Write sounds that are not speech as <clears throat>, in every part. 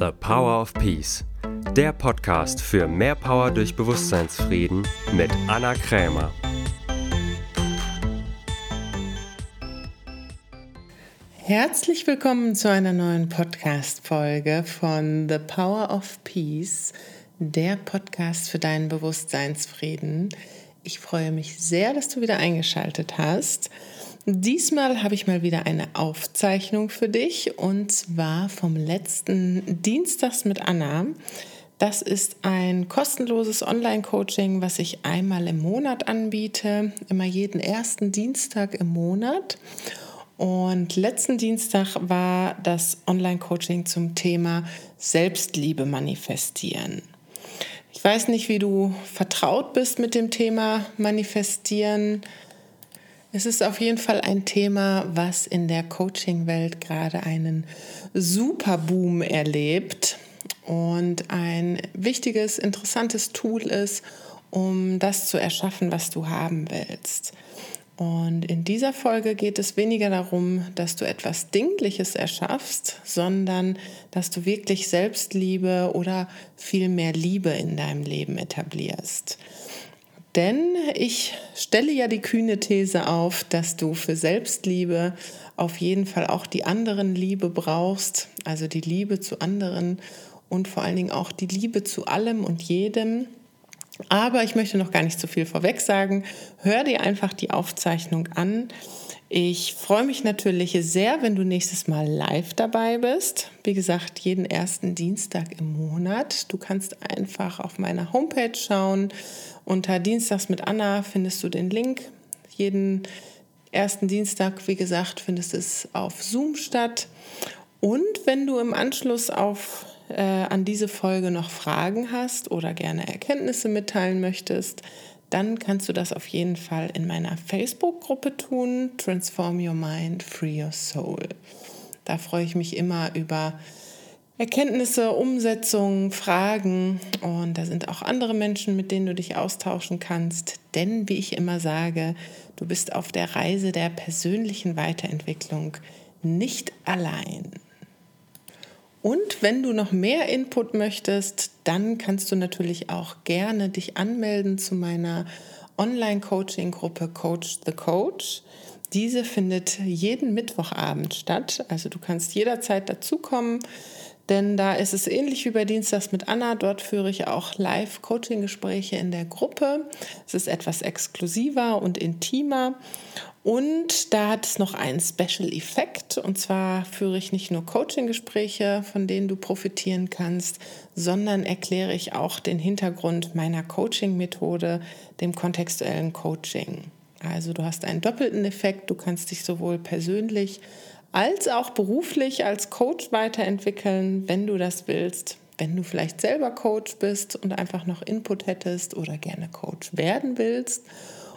The Power of Peace, der Podcast für mehr Power durch Bewusstseinsfrieden mit Anna Krämer. Herzlich willkommen zu einer neuen Podcast-Folge von The Power of Peace, der Podcast für deinen Bewusstseinsfrieden. Ich freue mich sehr, dass du wieder eingeschaltet hast. Diesmal habe ich mal wieder eine Aufzeichnung für dich und zwar vom letzten Dienstags mit Anna. Das ist ein kostenloses Online-Coaching, was ich einmal im Monat anbiete, immer jeden ersten Dienstag im Monat. Und letzten Dienstag war das Online-Coaching zum Thema Selbstliebe manifestieren. Ich weiß nicht, wie du vertraut bist mit dem Thema manifestieren. Es ist auf jeden Fall ein Thema, was in der Coaching-Welt gerade einen Superboom erlebt und ein wichtiges, interessantes Tool ist, um das zu erschaffen, was du haben willst. Und in dieser Folge geht es weniger darum, dass du etwas Dingliches erschaffst, sondern dass du wirklich Selbstliebe oder viel mehr Liebe in deinem Leben etablierst. Denn ich stelle ja die kühne These auf, dass du für Selbstliebe auf jeden Fall auch die anderen Liebe brauchst, also die Liebe zu anderen und vor allen Dingen auch die Liebe zu allem und jedem. Aber ich möchte noch gar nicht zu viel vorweg sagen. Hör dir einfach die Aufzeichnung an. Ich freue mich natürlich sehr, wenn du nächstes Mal live dabei bist. Wie gesagt, jeden ersten Dienstag im Monat. Du kannst einfach auf meiner Homepage schauen unter Dienstags mit Anna findest du den Link. Jeden ersten Dienstag, wie gesagt, findest es auf Zoom statt. Und wenn du im Anschluss auf, äh, an diese Folge noch Fragen hast oder gerne Erkenntnisse mitteilen möchtest, dann kannst du das auf jeden Fall in meiner Facebook-Gruppe tun, Transform Your Mind, Free Your Soul. Da freue ich mich immer über Erkenntnisse, Umsetzungen, Fragen und da sind auch andere Menschen, mit denen du dich austauschen kannst. Denn, wie ich immer sage, du bist auf der Reise der persönlichen Weiterentwicklung nicht allein. Und wenn du noch mehr Input möchtest, dann kannst du natürlich auch gerne dich anmelden zu meiner Online-Coaching-Gruppe Coach the Coach. Diese findet jeden Mittwochabend statt. Also du kannst jederzeit dazukommen. Denn da ist es ähnlich wie bei Dienstags mit Anna. Dort führe ich auch Live-Coaching-Gespräche in der Gruppe. Es ist etwas exklusiver und intimer. Und da hat es noch einen Special Effekt. Und zwar führe ich nicht nur Coaching-Gespräche, von denen du profitieren kannst, sondern erkläre ich auch den Hintergrund meiner Coaching-Methode, dem kontextuellen Coaching. Also du hast einen doppelten Effekt. Du kannst dich sowohl persönlich als auch beruflich als Coach weiterentwickeln, wenn du das willst. Wenn du vielleicht selber Coach bist und einfach noch Input hättest oder gerne Coach werden willst.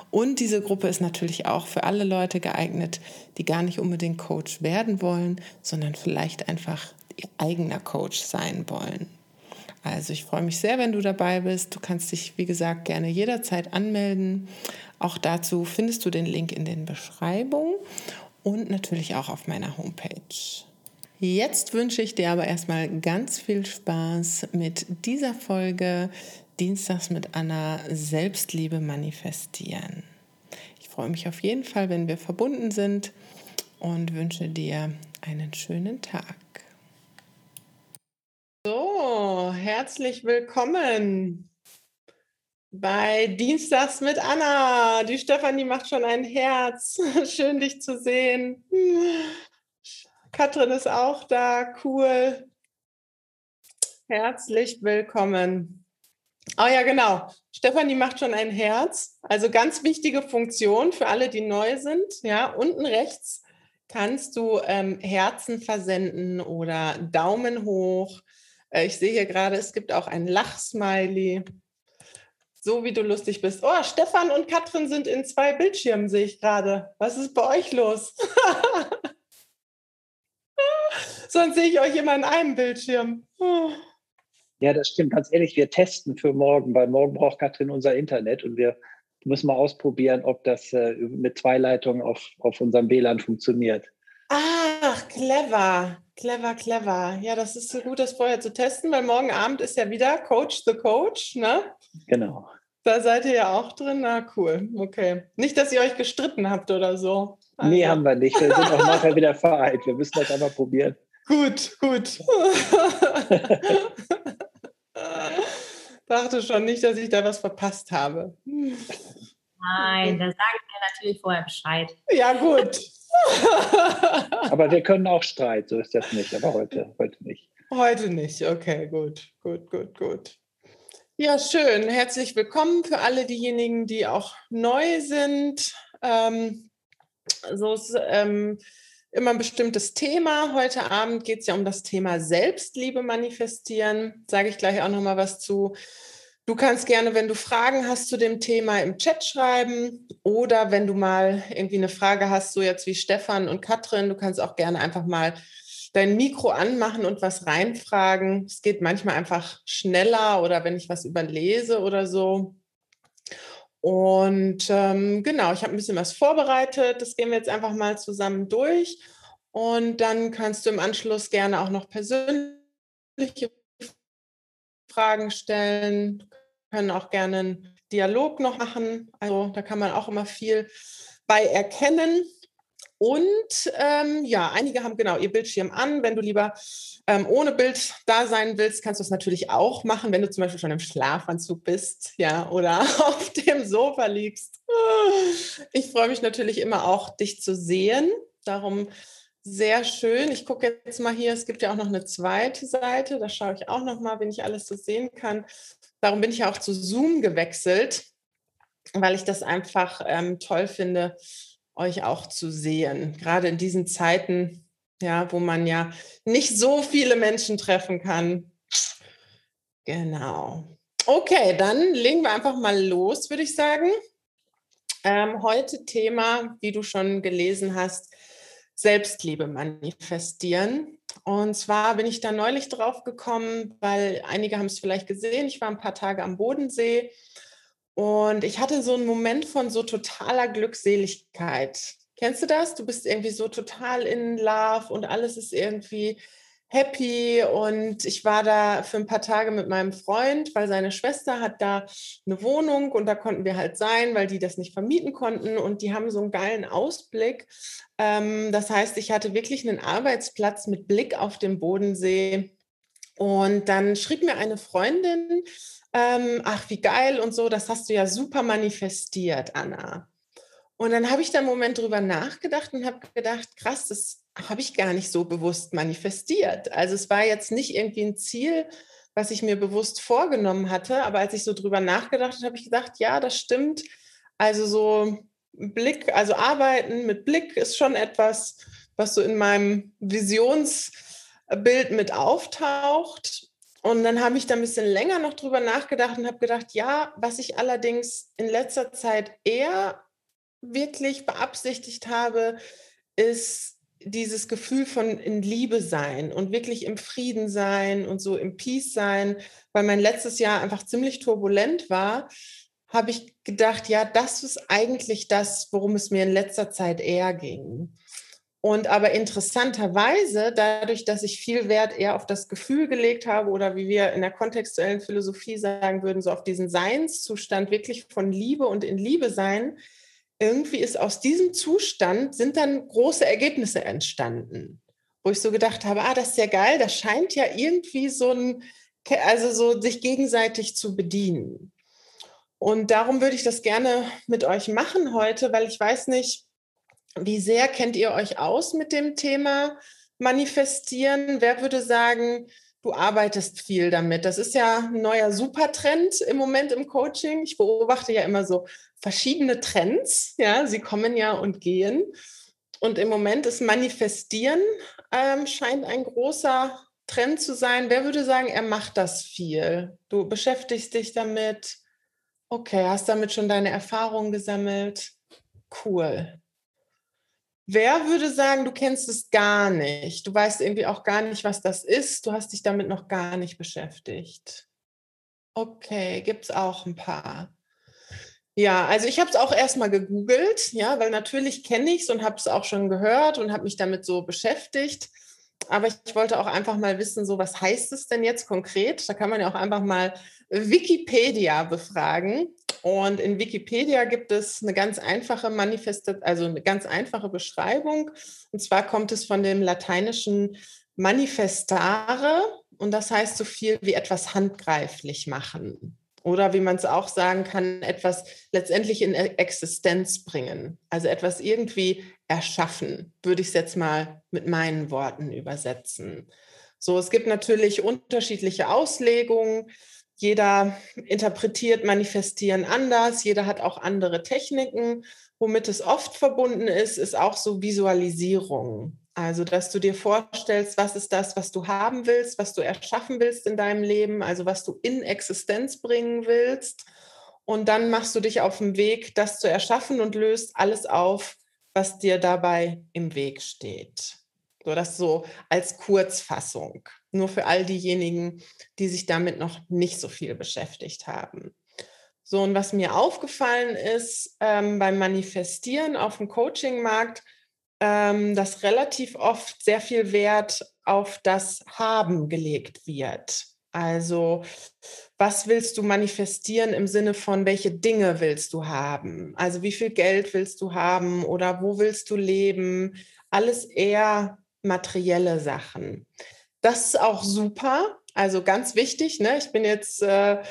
Und diese Gruppe ist natürlich auch für alle Leute geeignet, die gar nicht unbedingt Coach werden wollen, sondern vielleicht einfach ihr eigener Coach sein wollen. Also ich freue mich sehr, wenn du dabei bist. Du kannst dich, wie gesagt, gerne jederzeit anmelden. Auch dazu findest du den Link in den Beschreibungen und natürlich auch auf meiner Homepage. Jetzt wünsche ich dir aber erstmal ganz viel Spaß mit dieser Folge Dienstags mit Anna Selbstliebe manifestieren. Ich freue mich auf jeden Fall, wenn wir verbunden sind und wünsche dir einen schönen Tag. So, herzlich willkommen bei Dienstags mit Anna. Die Stefanie macht schon ein Herz. <laughs> Schön, dich zu sehen. Katrin ist auch da. Cool. Herzlich willkommen. Oh ja, genau. Stefanie macht schon ein Herz. Also ganz wichtige Funktion für alle, die neu sind. Ja, unten rechts kannst du ähm, Herzen versenden oder Daumen hoch. Äh, ich sehe hier gerade, es gibt auch ein Lachsmiley. So wie du lustig bist. Oh, Stefan und Katrin sind in zwei Bildschirmen, sehe ich gerade. Was ist bei euch los? <laughs> Sonst sehe ich euch immer in einem Bildschirm. Ja, das stimmt. Ganz ehrlich, wir testen für morgen, weil morgen braucht Katrin unser Internet und wir müssen mal ausprobieren, ob das äh, mit zwei Leitungen auf, auf unserem WLAN funktioniert. Ach, clever, clever, clever. Ja, das ist so gut, das vorher zu testen, weil morgen Abend ist ja wieder Coach the Coach, ne? Genau. Da seid ihr ja auch drin. Na, cool. Okay. Nicht, dass ihr euch gestritten habt oder so. Also. Nee, haben wir nicht. Wir sind auch nachher wieder vereint. Wir müssen das einmal probieren. <laughs> Gut, gut. Dachte schon nicht, dass ich da was verpasst habe. Nein, da sagen wir natürlich vorher Bescheid. Ja, gut. aber wir können auch Streit, so ist das nicht, aber heute, heute nicht. Heute nicht, okay, gut, gut, gut, gut. Ja, schön. Herzlich willkommen für alle diejenigen, die auch neu sind. Ähm, so ist ähm, immer ein bestimmtes Thema. Heute Abend geht es ja um das Thema Selbstliebe manifestieren. Sage ich gleich auch noch mal was zu. Du kannst gerne, wenn du Fragen hast zu dem Thema, im Chat schreiben oder wenn du mal irgendwie eine Frage hast, so jetzt wie Stefan und Katrin, du kannst auch gerne einfach mal dein Mikro anmachen und was reinfragen. Es geht manchmal einfach schneller oder wenn ich was überlese oder so. Und ähm, genau, ich habe ein bisschen was vorbereitet. Das gehen wir jetzt einfach mal zusammen durch. Und dann kannst du im Anschluss gerne auch noch persönliche Fragen stellen. Du können auch gerne einen Dialog noch machen. Also da kann man auch immer viel bei erkennen. Und ähm, ja, einige haben genau ihr Bildschirm an. Wenn du lieber ähm, ohne Bild da sein willst, kannst du es natürlich auch machen, wenn du zum Beispiel schon im Schlafanzug bist, ja, oder <laughs> auf dem Sofa liegst. Ich freue mich natürlich immer auch, dich zu sehen. Darum sehr schön. Ich gucke jetzt mal hier, es gibt ja auch noch eine zweite Seite, da schaue ich auch noch mal, wenn ich alles so sehen kann. Darum bin ich ja auch zu Zoom gewechselt, weil ich das einfach ähm, toll finde, euch auch zu sehen. Gerade in diesen Zeiten, ja, wo man ja nicht so viele Menschen treffen kann. Genau. Okay, dann legen wir einfach mal los, würde ich sagen. Ähm, heute Thema, wie du schon gelesen hast, Selbstliebe manifestieren. Und zwar bin ich da neulich drauf gekommen, weil einige haben es vielleicht gesehen. Ich war ein paar Tage am Bodensee und ich hatte so einen Moment von so totaler Glückseligkeit. Kennst du das? Du bist irgendwie so total in Love und alles ist irgendwie happy und ich war da für ein paar Tage mit meinem Freund, weil seine Schwester hat da eine Wohnung und da konnten wir halt sein, weil die das nicht vermieten konnten und die haben so einen geilen Ausblick. Ähm, das heißt, ich hatte wirklich einen Arbeitsplatz mit Blick auf den Bodensee und dann schrieb mir eine Freundin, ähm, ach wie geil und so, das hast du ja super manifestiert, Anna. Und dann habe ich da einen Moment drüber nachgedacht und habe gedacht, krass, das habe ich gar nicht so bewusst manifestiert. Also es war jetzt nicht irgendwie ein Ziel, was ich mir bewusst vorgenommen hatte, aber als ich so drüber nachgedacht habe, habe ich gedacht, ja, das stimmt. Also so Blick, also arbeiten mit Blick ist schon etwas, was so in meinem Visionsbild mit auftaucht. Und dann habe ich da ein bisschen länger noch drüber nachgedacht und habe gedacht, ja, was ich allerdings in letzter Zeit eher wirklich beabsichtigt habe, ist dieses Gefühl von in Liebe sein und wirklich im Frieden sein und so im Peace sein, weil mein letztes Jahr einfach ziemlich turbulent war, habe ich gedacht, ja, das ist eigentlich das, worum es mir in letzter Zeit eher ging. Und aber interessanterweise, dadurch, dass ich viel Wert eher auf das Gefühl gelegt habe oder wie wir in der kontextuellen Philosophie sagen würden, so auf diesen Seinszustand wirklich von Liebe und in Liebe sein, irgendwie ist aus diesem Zustand sind dann große Ergebnisse entstanden, wo ich so gedacht habe, ah, das ist ja geil, das scheint ja irgendwie so ein, also so sich gegenseitig zu bedienen. Und darum würde ich das gerne mit euch machen heute, weil ich weiß nicht, wie sehr kennt ihr euch aus mit dem Thema manifestieren? Wer würde sagen, du arbeitest viel damit? Das ist ja ein neuer Supertrend im Moment im Coaching. Ich beobachte ja immer so verschiedene Trends. Ja, sie kommen ja und gehen. Und im Moment ist Manifestieren ähm, scheint ein großer Trend zu sein. Wer würde sagen, er macht das viel? Du beschäftigst dich damit. Okay, hast damit schon deine Erfahrungen gesammelt. Cool. Wer würde sagen, du kennst es gar nicht? Du weißt irgendwie auch gar nicht, was das ist. Du hast dich damit noch gar nicht beschäftigt. Okay, gibt es auch ein paar. Ja, also ich habe es auch erstmal gegoogelt, ja, weil natürlich kenne ich es und habe es auch schon gehört und habe mich damit so beschäftigt. Aber ich wollte auch einfach mal wissen, so was heißt es denn jetzt konkret? Da kann man ja auch einfach mal Wikipedia befragen. Und in Wikipedia gibt es eine ganz einfache Manifestation, also eine ganz einfache Beschreibung. Und zwar kommt es von dem lateinischen manifestare und das heißt so viel wie etwas handgreiflich machen. Oder wie man es auch sagen kann, etwas letztendlich in e-, Existenz bringen. Also etwas irgendwie erschaffen, würde ich es jetzt mal mit meinen Worten übersetzen. So, es gibt natürlich unterschiedliche Auslegungen. Jeder interpretiert Manifestieren anders. Jeder hat auch andere Techniken. Womit es oft verbunden ist, ist auch so Visualisierung. Also, dass du dir vorstellst, was ist das, was du haben willst, was du erschaffen willst in deinem Leben, also was du in Existenz bringen willst. Und dann machst du dich auf den Weg, das zu erschaffen und löst alles auf, was dir dabei im Weg steht. So, das so als Kurzfassung. Nur für all diejenigen, die sich damit noch nicht so viel beschäftigt haben. So, und was mir aufgefallen ist ähm, beim Manifestieren auf dem Coachingmarkt, ähm, dass relativ oft sehr viel Wert auf das Haben gelegt wird. Also, was willst du manifestieren im Sinne von, welche Dinge willst du haben? Also, wie viel Geld willst du haben oder wo willst du leben? Alles eher materielle Sachen. Das ist auch super, also ganz wichtig. Ne? Ich bin jetzt äh,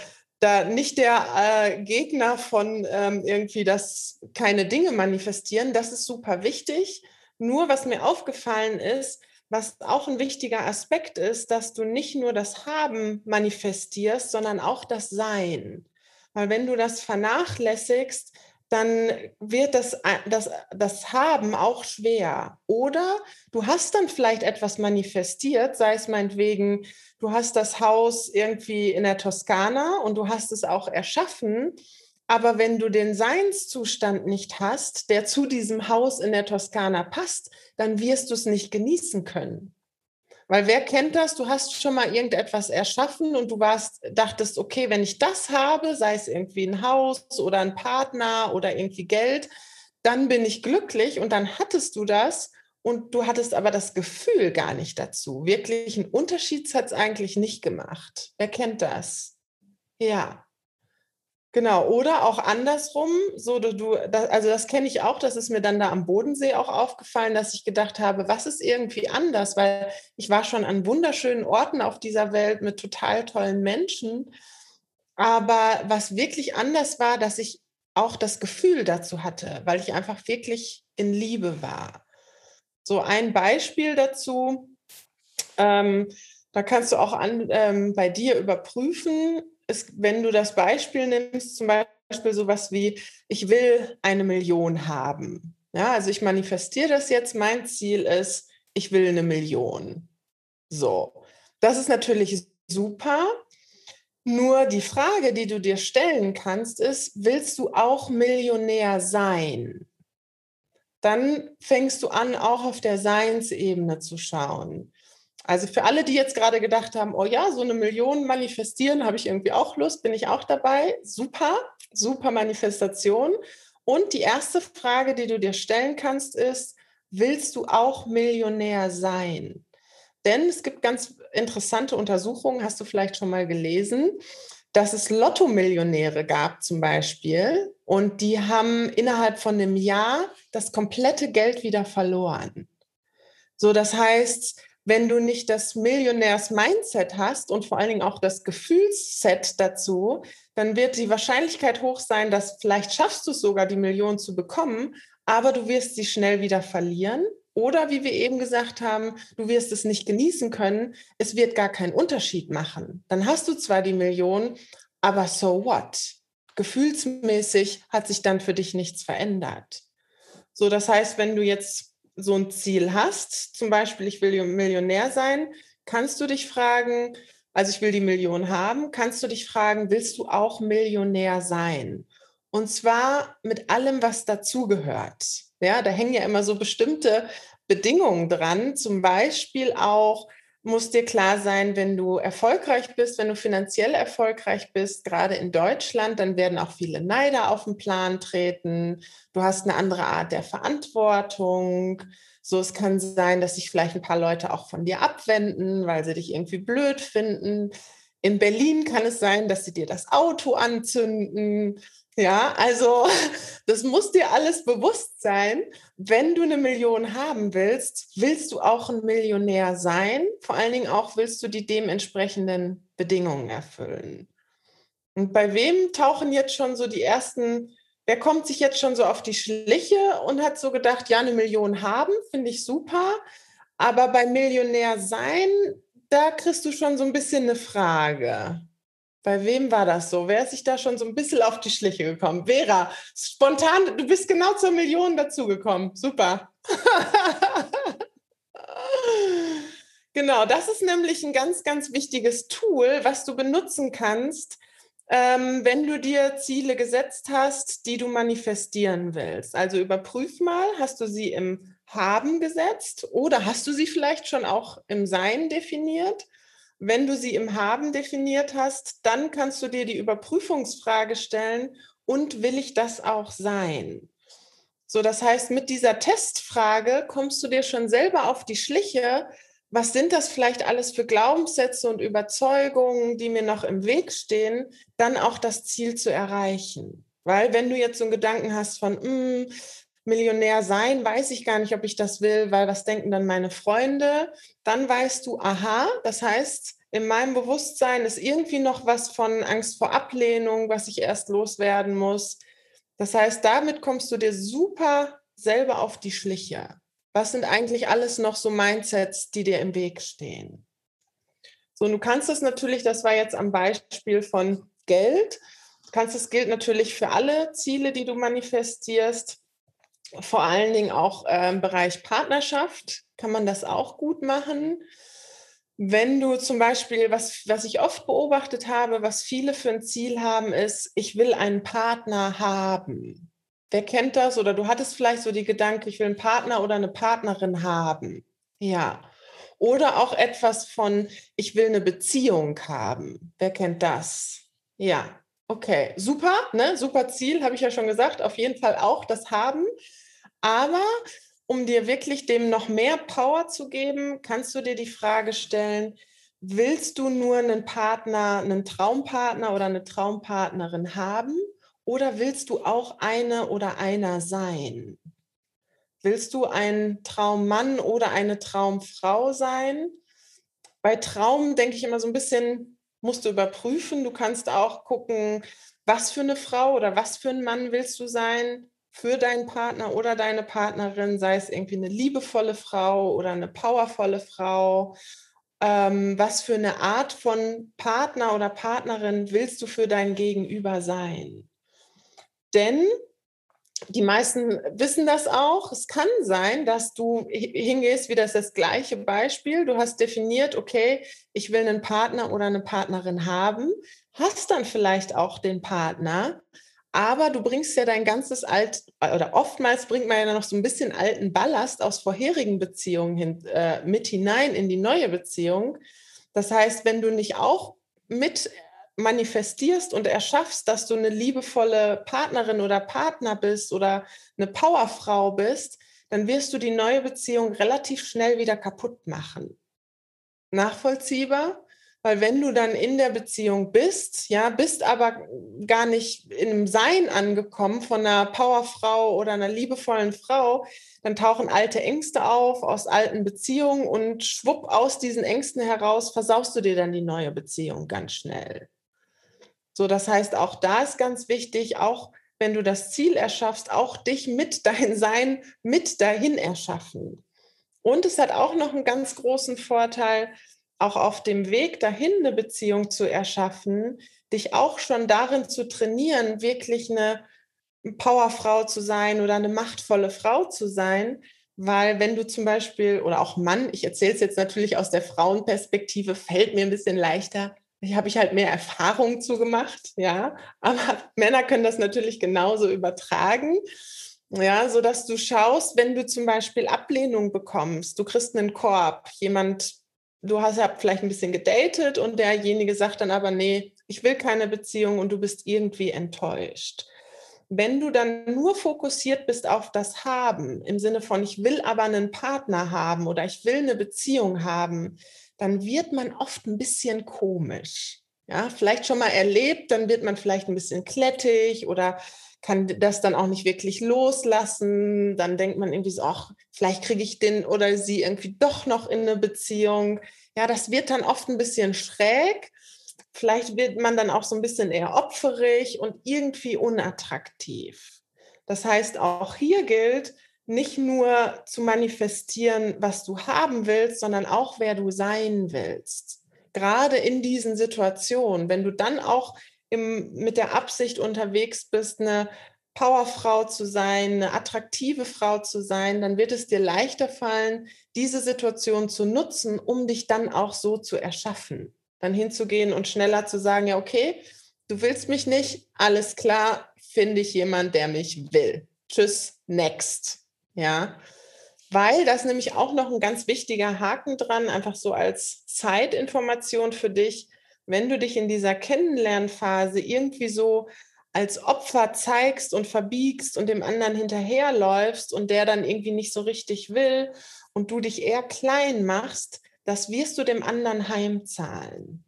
da nicht der äh, Gegner von ähm, irgendwie, dass keine Dinge manifestieren. Das ist super wichtig. Nur was mir aufgefallen ist, was auch ein wichtiger Aspekt ist, dass du nicht nur das Haben manifestierst, sondern auch das Sein. Weil wenn du das vernachlässigst, dann wird das, äh, das, das Haben auch schwer. Oder du hast dann vielleicht etwas manifestiert, sei es meinetwegen, du hast das Haus irgendwie in der Toskana und du hast es auch erschaffen, aber wenn du den Seinszustand nicht hast, der zu diesem Haus in der Toskana passt, dann wirst du es nicht genießen können. Weil wer kennt das? Du hast schon mal irgendetwas erschaffen und du warst, dachtest, okay, wenn ich das habe, sei es irgendwie ein Haus oder ein Partner oder irgendwie Geld, dann bin ich glücklich und dann hattest du das und du hattest aber das Gefühl gar nicht dazu. Wirklich einen Unterschied hat es eigentlich nicht gemacht. Wer kennt das? Ja. Genau, oder auch andersrum, so du, du das, also das kenne ich auch, das ist mir dann da am Bodensee auch aufgefallen, dass ich gedacht habe, was ist irgendwie anders, weil ich war schon an wunderschönen Orten auf dieser Welt mit total tollen Menschen, aber was wirklich anders war, dass ich auch das Gefühl dazu hatte, weil ich einfach wirklich in Liebe war. So ein Beispiel dazu, ähm, da kannst du auch an, ähm, bei dir überprüfen, ist, wenn du das Beispiel nimmst, zum Beispiel sowas wie, ich will eine Million haben. Ja, also ich manifestiere das jetzt, mein Ziel ist, ich will eine Million. So, das ist natürlich super. Nur die Frage, die du dir stellen kannst, ist, willst du auch Millionär sein? Dann fängst du an, auch auf der Seinsebene zu schauen. Also für alle, die jetzt gerade gedacht haben, oh ja, so eine Million manifestieren, habe ich irgendwie auch Lust, bin ich auch dabei. Super, super Manifestation. Und die erste Frage, die du dir stellen kannst, ist, willst du auch Millionär sein? Denn es gibt ganz interessante Untersuchungen, hast du vielleicht schon mal gelesen, dass es Lotto-Millionäre gab zum Beispiel und die haben innerhalb von einem Jahr das komplette Geld wieder verloren. So, das heißt, wenn du nicht das Millionärs-Mindset hast und vor allen Dingen auch das Gefühlsset dazu, dann wird die Wahrscheinlichkeit hoch sein, dass vielleicht schaffst du es sogar, die Million zu bekommen, aber du wirst sie schnell wieder verlieren. Oder wie wir eben gesagt haben, du wirst es nicht genießen können. Es wird gar keinen Unterschied machen. Dann hast du zwar die Million, aber so what? Gefühlsmäßig hat sich dann für dich nichts verändert. So, das heißt, wenn du jetzt so ein Ziel hast, zum Beispiel ich will Millionär sein, kannst du dich fragen, also ich will die Million haben, kannst du dich fragen, willst du auch Millionär sein? Und zwar mit allem, was dazugehört. Ja, da hängen ja immer so bestimmte Bedingungen dran, zum Beispiel auch, muss dir klar sein, wenn du erfolgreich bist, wenn du finanziell erfolgreich bist, gerade in Deutschland, dann werden auch viele Neider auf den Plan treten. Du hast eine andere Art der Verantwortung. So, es kann sein, dass sich vielleicht ein paar Leute auch von dir abwenden, weil sie dich irgendwie blöd finden. In Berlin kann es sein, dass sie dir das Auto anzünden. Ja, also <laughs> das muss dir alles bewusst sein. Wenn du eine Million haben willst, willst du auch ein Millionär sein. Vor allen Dingen auch willst du die dementsprechenden Bedingungen erfüllen. Und bei wem tauchen jetzt schon so die ersten, wer kommt sich jetzt schon so auf die Schliche und hat so gedacht, ja, eine Million haben, finde ich super. Aber bei Millionär sein, da kriegst du schon so ein bisschen eine Frage. Bei wem war das so? Wer ist sich da schon so ein bisschen auf die Schliche gekommen? Vera, spontan, du bist genau zur Million dazugekommen. Super. <laughs> genau, das ist nämlich ein ganz, ganz wichtiges Tool, was du benutzen kannst, ähm, wenn du dir Ziele gesetzt hast, die du manifestieren willst. Also überprüf mal, hast du sie im Haben gesetzt oder hast du sie vielleicht schon auch im Sein definiert? Wenn du sie im Haben definiert hast, dann kannst du dir die Überprüfungsfrage stellen, und will ich das auch sein? So, das heißt, mit dieser Testfrage kommst du dir schon selber auf die Schliche, was sind das vielleicht alles für Glaubenssätze und Überzeugungen, die mir noch im Weg stehen, dann auch das Ziel zu erreichen. Weil wenn du jetzt so einen Gedanken hast von, mm, Millionär sein, weiß ich gar nicht, ob ich das will, weil was denken dann meine Freunde? Dann weißt du, aha, das heißt, in meinem Bewusstsein ist irgendwie noch was von Angst vor Ablehnung, was ich erst loswerden muss. Das heißt, damit kommst du dir super selber auf die Schliche. Was sind eigentlich alles noch so Mindsets, die dir im Weg stehen? So, du kannst das natürlich, das war jetzt am Beispiel von Geld, kannst das gilt natürlich für alle Ziele, die du manifestierst vor allen Dingen auch im Bereich Partnerschaft kann man das auch gut machen. Wenn du zum Beispiel, was, was ich oft beobachtet habe, was viele für ein Ziel haben, ist, ich will einen Partner haben. Wer kennt das? Oder du hattest vielleicht so die Gedanke, ich will einen Partner oder eine Partnerin haben. Ja. Oder auch etwas von, ich will eine Beziehung haben. Wer kennt das? Ja. Okay, super, ne? super Ziel, habe ich ja schon gesagt. Auf jeden Fall auch das haben. Aber um dir wirklich dem noch mehr Power zu geben, kannst du dir die Frage stellen, willst du nur einen Partner, einen Traumpartner oder eine Traumpartnerin haben oder willst du auch eine oder einer sein? Willst du ein Traummann oder eine Traumfrau sein? Bei Traum denke ich immer so ein bisschen, musst du überprüfen. Du kannst auch gucken, was für eine Frau oder was für ein Mann willst du sein für deinen Partner oder deine Partnerin, sei es irgendwie eine liebevolle Frau oder eine powervolle Frau. Ähm, was für eine Art von Partner oder Partnerin willst du für dein Gegenüber sein? Denn die meisten wissen das auch. Es kann sein, dass du hingehst, wie das das gleiche Beispiel. Du hast definiert, okay, ich will einen Partner oder eine Partnerin haben, hast dann vielleicht auch den Partner, aber du bringst ja dein ganzes alt oder oftmals bringt man ja noch so ein bisschen alten Ballast aus vorherigen Beziehungen hin, äh, mit hinein in die neue Beziehung. Das heißt, wenn du nicht auch mit manifestierst und erschaffst, dass du eine liebevolle Partnerin oder Partner bist oder eine Powerfrau bist, dann wirst du die neue Beziehung relativ schnell wieder kaputt machen. Nachvollziehbar? Weil wenn du dann in der Beziehung bist, ja, bist aber gar nicht in einem Sein angekommen von einer Powerfrau oder einer liebevollen Frau, dann tauchen alte Ängste auf aus alten Beziehungen und schwupp aus diesen Ängsten heraus versaust du dir dann die neue Beziehung ganz schnell. So, das heißt, auch da ist ganz wichtig, auch wenn du das Ziel erschaffst, auch dich mit <laughs> dein Sein mit dahin erschaffen. Und es hat auch noch einen ganz großen Vorteil, auch auf dem Weg dahin eine Beziehung zu erschaffen, dich auch schon darin zu trainieren, wirklich eine Powerfrau zu sein oder eine machtvolle Frau zu sein. Weil wenn du zum Beispiel, oder auch Mann, ich erzähle es jetzt natürlich aus der Frauenperspektive, fällt mir ein bisschen leichter, hier habe ich halt mehr Erfahrung zugemacht, ja. Aber <laughs> Männer können das natürlich genauso übertragen. Ja, so dass du schaust, wenn du zum Beispiel Ablehnung bekommst, du kriegst einen Korb, jemand du hast ja vielleicht ein bisschen gedatet und derjenige sagt dann aber, nee, ich will keine Beziehung und du bist irgendwie enttäuscht. Wenn du dann nur fokussiert bist auf das Haben, im Sinne von, ich will aber einen Partner haben oder ich will eine Beziehung haben, dann wird man oft ein bisschen komisch. Ja, vielleicht schon mal erlebt, dann wird man vielleicht ein bisschen klettig oder kann das dann auch nicht wirklich loslassen. Dann denkt man irgendwie so, ach, vielleicht kriege ich den oder sie irgendwie doch noch in eine Beziehung. Ja, das wird dann oft ein bisschen schräg. Vielleicht wird man dann auch so ein bisschen eher opferig und irgendwie unattraktiv. Das heißt, auch hier gilt, nicht nur zu manifestieren, was du haben willst, sondern auch, wer du sein willst. Gerade in diesen Situationen, wenn du dann auch im, mit der Absicht unterwegs bist, eine Powerfrau zu sein, eine attraktive Frau zu sein, dann wird es dir leichter fallen, diese Situation zu nutzen, um dich dann auch so zu erschaffen. Dann hinzugehen und schneller zu sagen, ja, okay, du willst mich nicht, alles klar, finde ich jemand, der mich will. Tschüss, next. Ja, weil das nämlich auch noch ein ganz wichtiger Haken dran, einfach so als Zeitinformation für dich wenn du dich in dieser Kennenlernphase irgendwie so als Opfer zeigst und verbiegst und dem anderen hinterherläufst und der dann irgendwie nicht so richtig will und du dich eher klein machst, das wirst du dem anderen heimzahlen.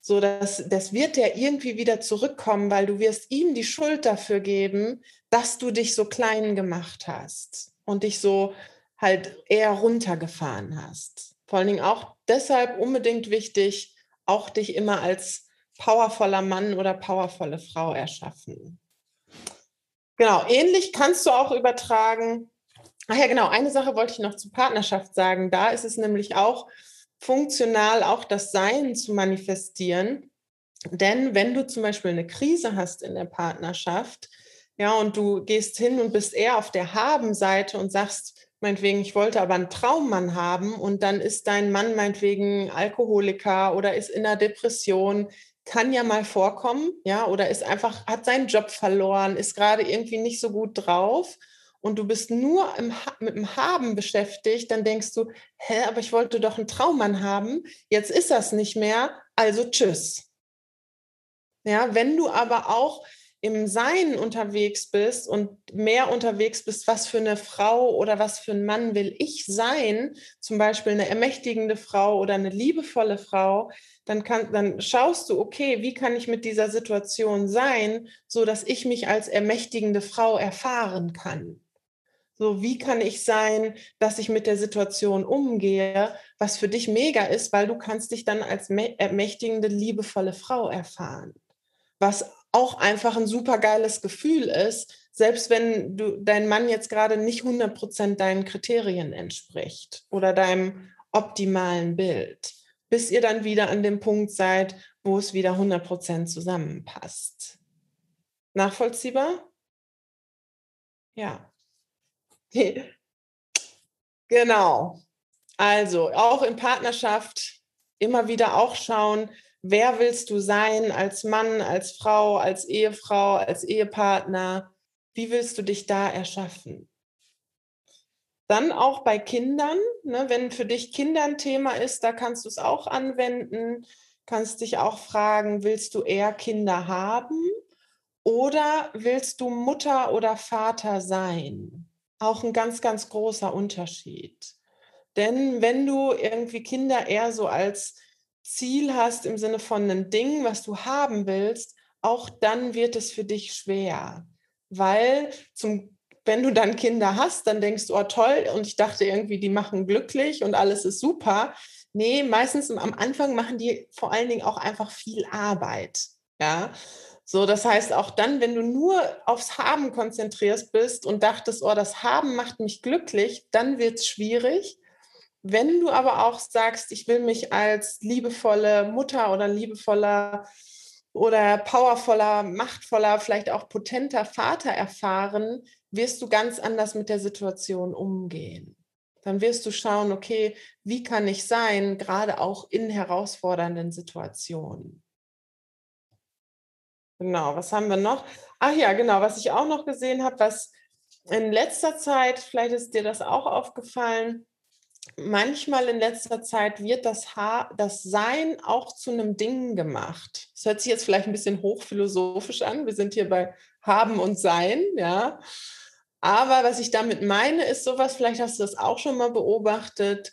So, dass, das wird der irgendwie wieder zurückkommen, weil du wirst ihm die Schuld dafür geben, dass du dich so klein gemacht hast und dich so halt eher runtergefahren hast. Vor allen Dingen auch deshalb unbedingt wichtig, auch dich immer als powervoller Mann oder powervolle Frau erschaffen. Genau, ähnlich kannst du auch übertragen. Ach ja, genau, eine Sache wollte ich noch zur Partnerschaft sagen. Da ist es nämlich auch funktional, auch das Sein zu manifestieren. Denn wenn du zum Beispiel eine Krise hast in der Partnerschaft, ja, und du gehst hin und bist eher auf der Haben-Seite und sagst, meinetwegen, ich wollte aber einen Traummann haben und dann ist dein Mann meinetwegen Alkoholiker oder ist in einer Depression, kann ja mal vorkommen, ja, oder ist einfach, hat seinen Job verloren, ist gerade irgendwie nicht so gut drauf und du bist nur im, mit dem Haben beschäftigt, dann denkst du, hä, aber ich wollte doch einen Traummann haben, jetzt ist das nicht mehr, also tschüss. Ja, wenn du aber auch im Sein unterwegs bist und mehr unterwegs bist, was für eine Frau oder was für ein Mann will ich sein, zum Beispiel eine ermächtigende Frau oder eine liebevolle Frau, dann, kann, dann schaust du, okay, wie kann ich mit dieser Situation sein, so dass ich mich als ermächtigende Frau erfahren kann. So, wie kann ich sein, dass ich mit der Situation umgehe, was für dich mega ist, weil du kannst dich dann als ermächtigende, liebevolle Frau erfahren. Was auch einfach ein super geiles Gefühl ist, selbst wenn du dein Mann jetzt gerade nicht 100% deinen Kriterien entspricht oder deinem optimalen Bild, bis ihr dann wieder an dem Punkt seid, wo es wieder 100% zusammenpasst. Nachvollziehbar? Ja. <laughs> genau. Also auch in Partnerschaft immer wieder auch schauen, wer willst du sein als Mann, als Frau, als Ehefrau, als Ehepartner? Wie willst du dich da erschaffen? Dann auch bei Kindern, ne, wenn für dich Kinder ein Thema ist, da kannst du es auch anwenden, kannst dich auch fragen, willst du eher Kinder haben oder willst du Mutter oder Vater sein? Auch ein ganz, ganz großer Unterschied. Denn wenn du irgendwie Kinder eher so als Ziel hast im Sinne von einem Ding, was du haben willst, auch dann wird es für dich schwer. Weil zum, wenn du dann Kinder hast, dann denkst du, oh toll, und ich dachte irgendwie, die machen glücklich und alles ist super. Nee, meistens am Anfang machen die vor allen Dingen auch einfach viel Arbeit. Ja. So, das heißt, auch dann, wenn du nur aufs Haben konzentrierst bist und dachtest, oh, das Haben macht mich glücklich, dann wird es schwierig. Wenn du aber auch sagst, ich will mich als liebevolle Mutter oder liebevoller oder powervoller, machtvoller, vielleicht auch potenter Vater erfahren, wirst du ganz anders mit der Situation umgehen. Dann wirst du schauen, okay, wie kann ich sein, gerade auch in herausfordernden Situationen. Genau, was haben wir noch? Ach ja, genau, was ich auch noch gesehen habe, was in letzter Zeit, vielleicht ist dir das auch aufgefallen, manchmal in letzter Zeit wird das, ha das Sein auch zu einem Ding gemacht. Das hört sich jetzt vielleicht ein bisschen hochphilosophisch an. Wir sind hier bei Haben und Sein, ja. Aber was ich damit meine, ist sowas, vielleicht hast du das auch schon mal beobachtet,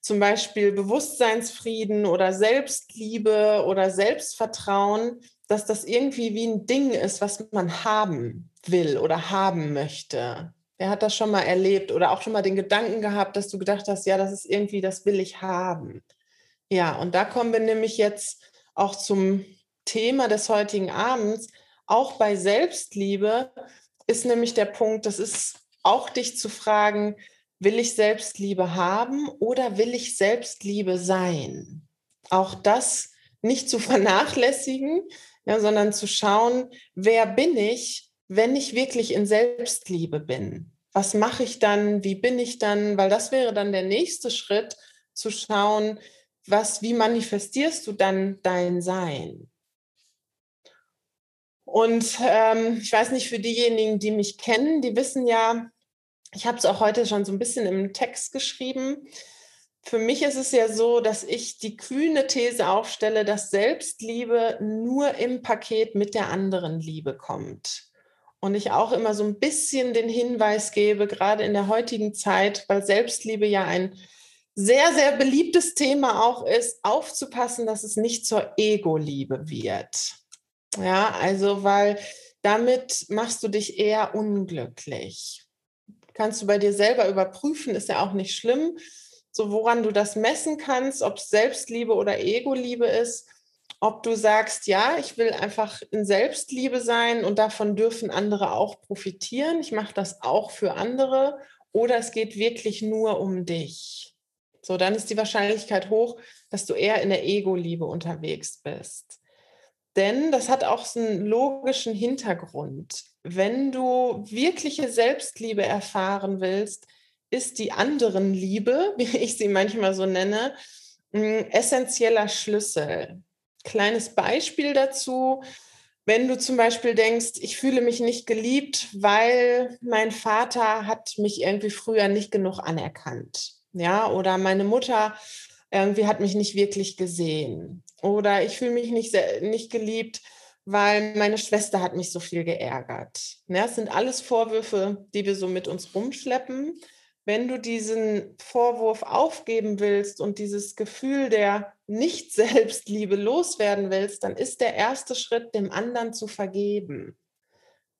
zum Beispiel Bewusstseinsfrieden oder Selbstliebe oder Selbstvertrauen, dass das irgendwie wie ein Ding ist, was man haben will oder haben möchte. Wer hat das schon mal erlebt oder auch schon mal den Gedanken gehabt, dass du gedacht hast, ja, das ist irgendwie, das will ich haben. Ja, und da kommen wir nämlich jetzt auch zum Thema des heutigen Abends. Auch bei Selbstliebe ist nämlich der Punkt, das ist auch dich zu fragen, will ich Selbstliebe haben oder will ich Selbstliebe sein? Auch das nicht zu <laughs> vernachlässigen, ja, sondern zu schauen, wer bin ich, wenn ich wirklich in Selbstliebe bin? Was mache ich dann? Wie bin ich dann? Weil das wäre dann der nächste Schritt, zu schauen, was, wie manifestierst du dann dein Sein? Und ähm, ich weiß nicht, für diejenigen, die mich kennen, die wissen ja, ich habe es auch heute schon so ein bisschen im Text geschrieben. Für mich ist es ja so, dass ich die kühne These aufstelle, dass Selbstliebe nur im Paket mit der anderen Liebe kommt. Und ich auch immer so ein bisschen den Hinweis gebe, gerade in der heutigen Zeit, weil Selbstliebe ja ein sehr, sehr beliebtes Thema auch ist, aufzupassen, dass es nicht zur Ego-Liebe wird. Ja, also, weil damit machst du dich eher unglücklich. Kannst du bei dir selber überprüfen, ist ja auch nicht schlimm. So, woran du das messen kannst, ob es Selbstliebe oder Ego-Liebe ist ob du sagst, ja, ich will einfach in Selbstliebe sein und davon dürfen andere auch profitieren. Ich mache das auch für andere oder es geht wirklich nur um dich. So, dann ist die Wahrscheinlichkeit hoch, dass du eher in der Ego-Liebe unterwegs bist. Denn das hat auch so einen logischen Hintergrund. Wenn du wirkliche Selbstliebe erfahren willst, ist die anderen Liebe, <laughs> wie ich sie manchmal so nenne, ein essentieller Schlüssel. Kleines Beispiel dazu. Wenn du zum Beispiel denkst, ich fühle mich nicht geliebt, weil mein Vater hat mich irgendwie früher nicht genug anerkannt. Ja, oder meine Mutter irgendwie hat mich nicht wirklich gesehen. Oder ich fühle mich nicht, nicht geliebt, weil meine Schwester hat mich so viel geärgert. Ja, das sind alles Vorwürfe, die wir so mit uns rumschleppen wenn du diesen Vorwurf aufgeben willst und dieses Gefühl der Nicht-Selbstliebe <laughs> loswerden willst, dann ist der erste Schritt, dem anderen zu vergeben.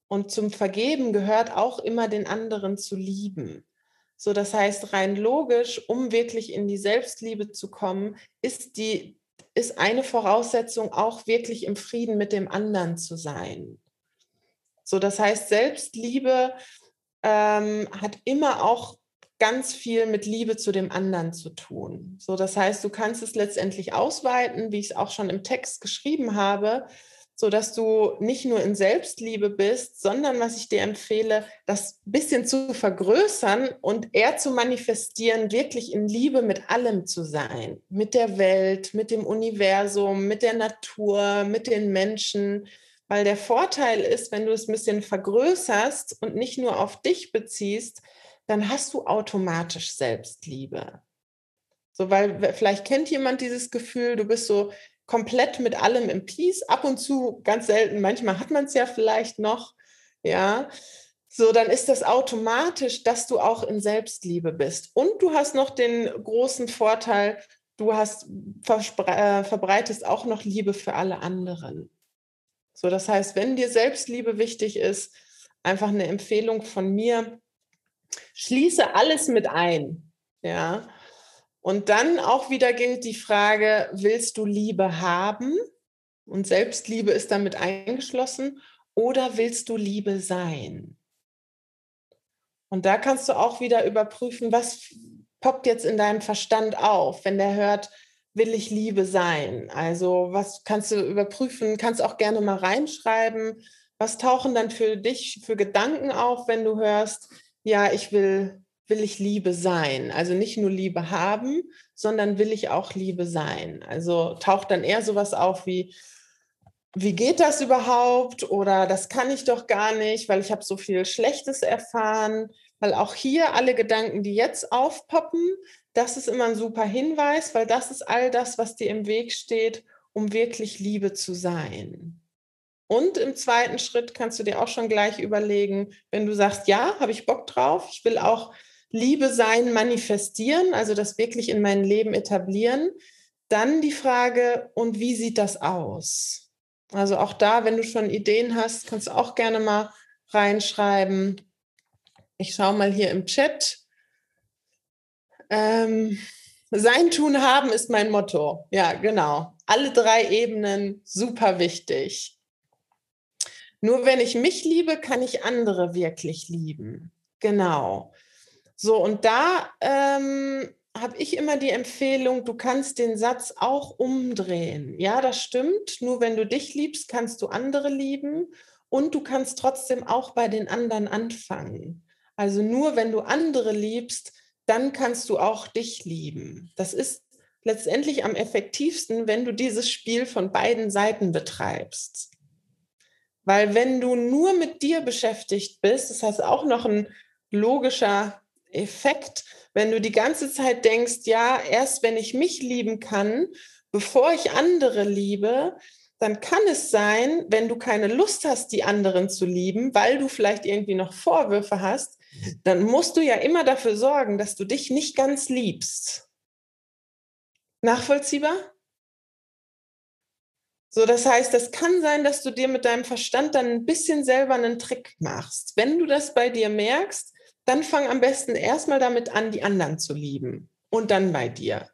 Und zum Vergeben gehört auch immer den anderen zu lieben. So, das heißt, rein logisch, um wirklich in die Selbstliebe zu kommen, ist die, ist eine Voraussetzung auch wirklich im Frieden mit dem anderen zu sein. So, das heißt, Selbstliebe ähm, hat immer auch ganz viel mit Liebe zu dem anderen zu tun. So, das heißt, du kannst es letztendlich ausweiten, wie ich es auch schon im Text geschrieben habe, so dass du nicht nur in Selbstliebe bist, sondern was ich dir empfehle, das bisschen zu vergrößern und eher zu manifestieren, wirklich in Liebe mit allem zu sein, mit der Welt, mit dem Universum, mit der Natur, mit den Menschen, weil der Vorteil ist, wenn du es ein bisschen vergrößerst und nicht nur auf dich beziehst, dann hast du automatisch Selbstliebe. So, weil vielleicht kennt jemand dieses Gefühl, du bist so komplett mit allem im Peace, ab und zu ganz selten, manchmal hat man es ja vielleicht noch, ja. So, dann ist das automatisch, dass du auch in Selbstliebe bist. Und du hast noch den großen Vorteil, du hast äh, verbreitest auch noch Liebe für alle anderen. So, das heißt, wenn dir Selbstliebe wichtig ist, einfach eine Empfehlung von mir, Schließe alles mit ein. Ja. Und dann auch wieder gilt die Frage, willst du Liebe haben? Und Selbstliebe ist damit eingeschlossen. Oder willst du Liebe sein? Und da kannst du auch wieder überprüfen, was poppt jetzt in deinem Verstand auf, wenn der hört, will ich Liebe sein? Also was kannst du überprüfen, kannst auch gerne mal reinschreiben. Was tauchen dann für dich für Gedanken auf, wenn du hörst, ja, ich will, will ich Liebe sein. Also nicht nur Liebe haben, sondern will ich auch Liebe sein. Also taucht dann eher sowas auf wie, wie geht das überhaupt? Oder das kann ich doch gar nicht, weil ich habe so viel Schlechtes erfahren. Weil auch hier alle Gedanken, die jetzt aufpoppen, das ist immer ein super Hinweis, weil das ist all das, was dir im Weg steht, um wirklich Liebe zu sein. Und im zweiten Schritt kannst du dir auch schon gleich überlegen, wenn du sagst, ja, habe ich Bock drauf, ich will auch Liebe sein manifestieren, also das wirklich in mein Leben etablieren, dann die Frage, und wie sieht das aus? Also auch da, wenn du schon Ideen hast, kannst du auch gerne mal reinschreiben. Ich schaue mal hier im Chat. Ähm, sein Tun haben ist mein Motto. Ja, genau. Alle drei Ebenen super wichtig. Nur wenn ich mich liebe, kann ich andere wirklich lieben. Genau. So, und da ähm, habe ich immer die Empfehlung, du kannst den Satz auch umdrehen. Ja, das stimmt. Nur wenn du dich liebst, kannst du andere lieben und du kannst trotzdem auch bei den anderen anfangen. Also nur wenn du andere liebst, dann kannst du auch dich lieben. Das ist letztendlich am effektivsten, wenn du dieses Spiel von beiden Seiten betreibst. Weil wenn du nur mit dir beschäftigt bist, das heißt auch noch ein logischer Effekt, wenn du die ganze Zeit denkst, ja, erst wenn ich mich lieben kann, bevor ich andere liebe, dann kann es sein, wenn du keine Lust hast, die anderen zu lieben, weil du vielleicht irgendwie noch Vorwürfe hast, dann musst du ja immer dafür sorgen, dass du dich nicht ganz liebst. Nachvollziehbar? So, das heißt, es kann sein, dass du dir mit deinem Verstand dann ein bisschen selber einen Trick machst. Wenn du das bei dir merkst, dann fang am besten erstmal damit an, die anderen zu lieben und dann bei dir.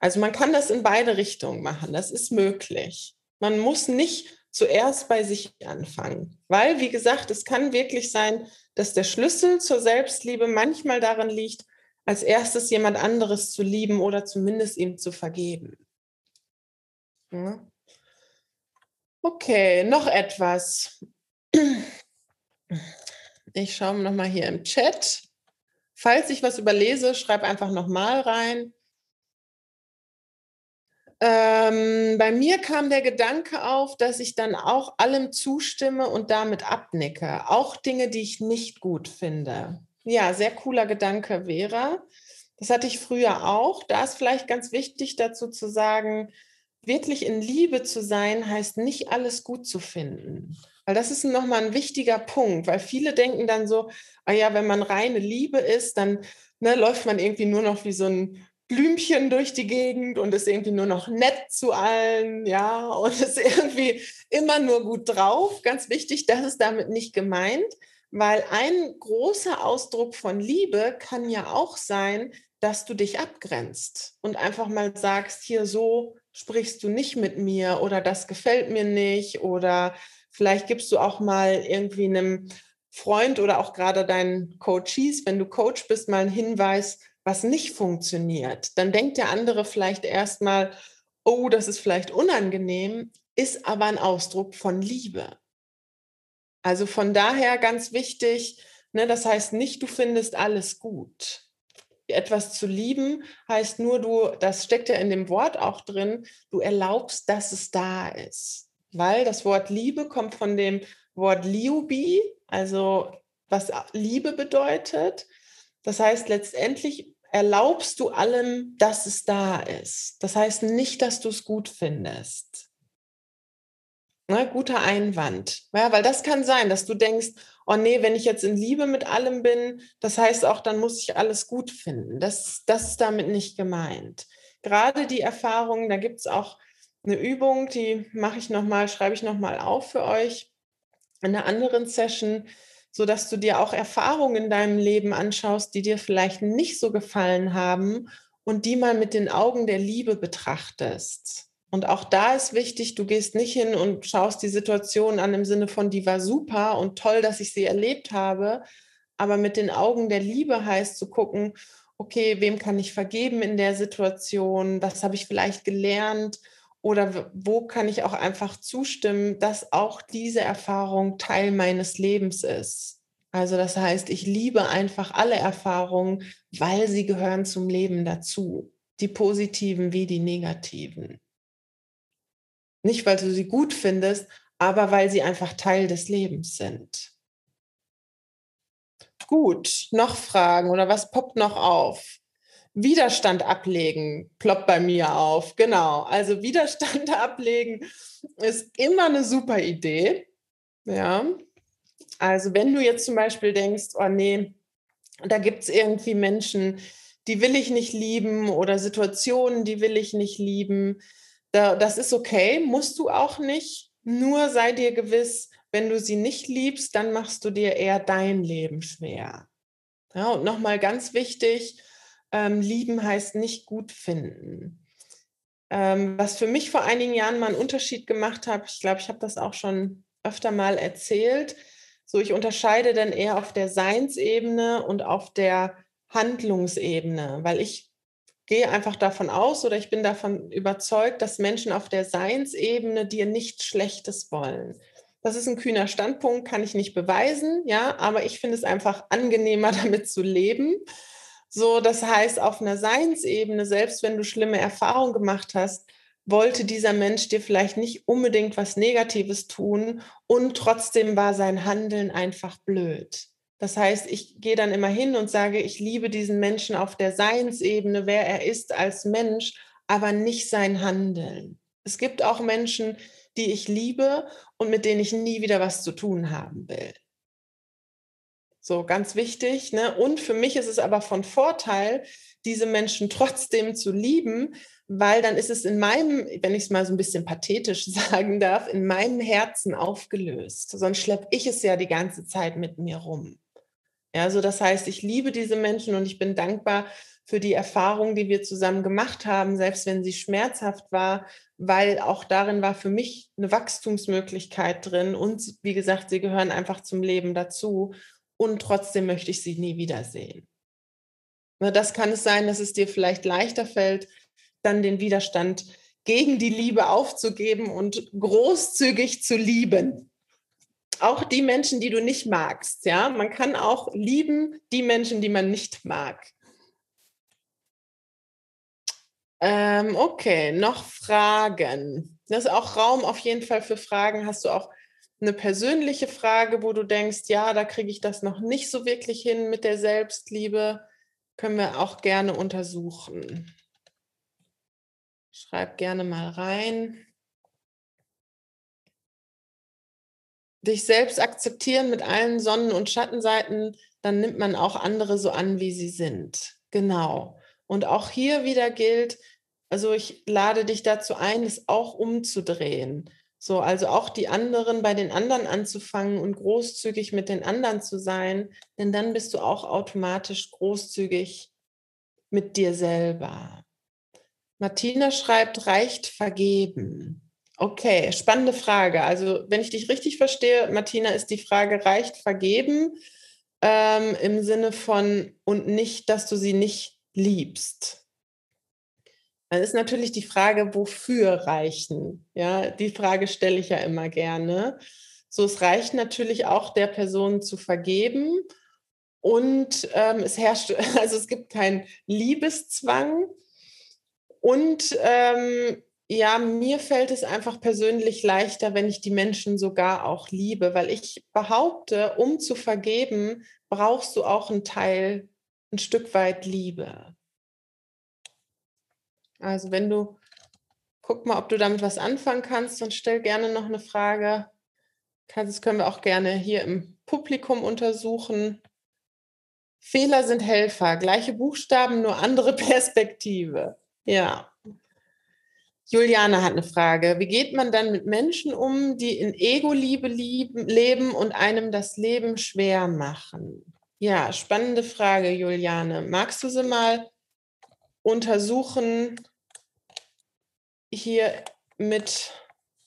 Also man kann das in beide Richtungen machen, das ist möglich. Man muss nicht zuerst bei sich anfangen, weil, wie gesagt, es kann wirklich sein, dass der Schlüssel zur Selbstliebe manchmal darin liegt, als erstes jemand anderes zu lieben oder zumindest ihm zu vergeben. Ja. Okay, noch etwas. Ich schaue nochmal hier im Chat. Falls ich was überlese, schreib einfach nochmal rein. Ähm, bei mir kam der Gedanke auf, dass ich dann auch allem zustimme und damit abnicke. Auch Dinge, die ich nicht gut finde. Ja, sehr cooler Gedanke, Vera. Das hatte ich früher auch. Da ist vielleicht ganz wichtig dazu zu sagen, wirklich in Liebe zu sein, heißt nicht alles gut zu finden. Weil das ist nochmal ein wichtiger Punkt, weil viele denken dann so, ah ja, wenn man reine Liebe ist, dann ne, läuft man irgendwie nur noch wie so ein Blümchen durch die Gegend und ist irgendwie nur noch nett zu allen, ja, <laughs> und ist irgendwie immer nur gut drauf. Ganz wichtig, das ist damit nicht gemeint, weil ein großer Ausdruck von Liebe kann ja auch sein, dass du dich abgrenzt und einfach mal sagst, hier so sprichst du nicht mit mir oder das gefällt mir nicht oder vielleicht gibst du auch mal irgendwie einem Freund oder auch gerade deinen Coaches, wenn du Coach bist, mal einen Hinweis, was nicht funktioniert. Dann denkt der andere vielleicht erstmal, oh, das ist vielleicht unangenehm, ist aber ein Ausdruck von Liebe. Also von daher ganz wichtig, ne, das heißt nicht, du findest alles gut etwas zu lieben heißt nur, du, das steckt ja in dem Wort auch drin, du erlaubst, dass es da ist. Weil das Wort Liebe kommt von dem Wort Liubi, also was Liebe bedeutet. Das heißt, letztendlich erlaubst du allem, dass es da ist. Das heißt nicht, dass du es gut findest. Ne, guter Einwand. Ja, weil das kann sein, dass du denkst, oh nee, wenn ich jetzt in Liebe mit allem bin, das heißt auch, dann muss ich alles gut finden. Das, das ist damit nicht gemeint. Gerade die Erfahrungen, da gibt es auch eine Übung, die mache ich nochmal, schreibe ich nochmal auf für euch in einer anderen Session, sodass du dir auch Erfahrungen in deinem Leben anschaust, die dir vielleicht nicht so gefallen haben und die mal mit den Augen der Liebe betrachtest. Und auch da ist wichtig, du gehst nicht hin und schaust die Situation an im Sinne von, die war super und toll, dass ich sie erlebt habe. Aber mit den Augen der Liebe heißt zu gucken, okay, wem kann ich vergeben in der Situation? Was habe ich vielleicht gelernt? Oder wo kann ich auch einfach zustimmen, dass auch diese Erfahrung Teil meines Lebens ist? Also das heißt, ich liebe einfach alle Erfahrungen, weil sie gehören zum Leben dazu. Die positiven wie die negativen. Nicht, weil du sie gut findest, aber weil sie einfach Teil des Lebens sind. Gut, noch Fragen oder was poppt noch auf? Widerstand ablegen ploppt bei mir auf. Genau. Also Widerstand <laughs> ablegen ist immer eine super Idee. Ja. Also wenn du jetzt zum Beispiel denkst, oh nee, da gibt es irgendwie Menschen, die will ich nicht lieben oder Situationen, die will ich nicht lieben. Da, das ist okay, musst du auch nicht. Nur sei dir gewiss, wenn du sie nicht liebst, dann machst du dir eher dein Leben schwer. Ja, und nochmal ganz wichtig, ähm, lieben heißt nicht gut finden. Ähm, was für mich vor einigen Jahren mal einen Unterschied gemacht hat, ich glaube, ich habe das auch schon öfter mal erzählt, so ich unterscheide dann eher auf der Seinsebene und auf der Handlungsebene, weil ich gehe einfach davon aus oder ich bin davon überzeugt, dass Menschen auf der Seinsebene dir nichts Schlechtes wollen. Das ist ein kühner Standpunkt, kann ich nicht beweisen, ja, aber ich finde es einfach angenehmer, <laughs> damit zu leben. So, das heißt, auf einer Seinsebene, selbst wenn du schlimme Erfahrungen gemacht hast, wollte dieser Mensch dir vielleicht nicht unbedingt was Negatives tun und trotzdem war sein Handeln einfach blöd. Das heißt, ich gehe dann immer hin und sage, ich liebe diesen Menschen auf der Seinsebene, wer er ist als Mensch, aber nicht sein Handeln. Es gibt auch Menschen, die ich liebe und mit denen ich nie wieder was zu tun haben will. So ganz wichtig. Ne? Und für mich ist es aber von Vorteil, diese Menschen trotzdem zu lieben, weil dann ist es in meinem, wenn ich es mal so ein bisschen pathetisch <laughs> sagen darf, in meinem Herzen aufgelöst. Sonst schleppe ich es ja die ganze Zeit mit mir rum. Ja, so das heißt, ich liebe diese Menschen und ich bin dankbar für die Erfahrung, die wir zusammen gemacht haben, selbst wenn sie schmerzhaft war, weil auch darin war für mich eine Wachstumsmöglichkeit drin und wie gesagt, sie gehören einfach zum Leben dazu und trotzdem möchte ich sie nie wiedersehen. Das kann es sein, dass es dir vielleicht leichter fällt, dann den Widerstand gegen die Liebe aufzugeben und großzügig zu lieben. Auch die Menschen, die du nicht magst, ja. Man kann auch lieben die Menschen, die man nicht mag. Ähm, okay, noch Fragen. Das ist auch Raum auf jeden Fall für Fragen. Hast du auch eine persönliche Frage, wo du denkst, ja, da kriege ich das noch nicht so wirklich hin mit der Selbstliebe? Können wir auch gerne untersuchen. Schreib gerne mal rein. Dich selbst akzeptieren mit allen Sonnen- und Schattenseiten, dann nimmt man auch andere so an, wie sie sind. Genau. Und auch hier wieder gilt, also ich lade dich dazu ein, es auch umzudrehen. So, also auch die anderen bei den anderen anzufangen und großzügig mit den anderen zu sein, denn dann bist du auch automatisch großzügig mit dir selber. Martina schreibt, reicht vergeben. Okay, spannende Frage. Also, wenn ich dich richtig verstehe, Martina, ist die Frage, reicht vergeben ähm, im Sinne von und nicht, dass du sie nicht liebst. Dann ist natürlich die Frage, wofür reichen? Ja, die Frage stelle ich ja immer gerne. So, es reicht natürlich auch der Person zu vergeben und ähm, es herrscht, <laughs> also es gibt keinen Liebeszwang, und ähm, ja, mir fällt es einfach persönlich leichter, wenn ich die Menschen sogar auch liebe, weil ich behaupte, um zu vergeben, brauchst du auch einen Teil, ein Stück weit Liebe. Also wenn du, guck mal, ob du damit was anfangen kannst und stell gerne noch eine Frage. Das können wir auch gerne hier im Publikum untersuchen. Fehler sind Helfer, gleiche Buchstaben, nur andere <laughs> Perspektive. Ja. Juliane hat eine Frage. Wie geht man dann mit Menschen um, die in Ego-Liebe leben und einem das Leben schwer machen? Ja, spannende Frage, Juliane. Magst du sie mal untersuchen hier mit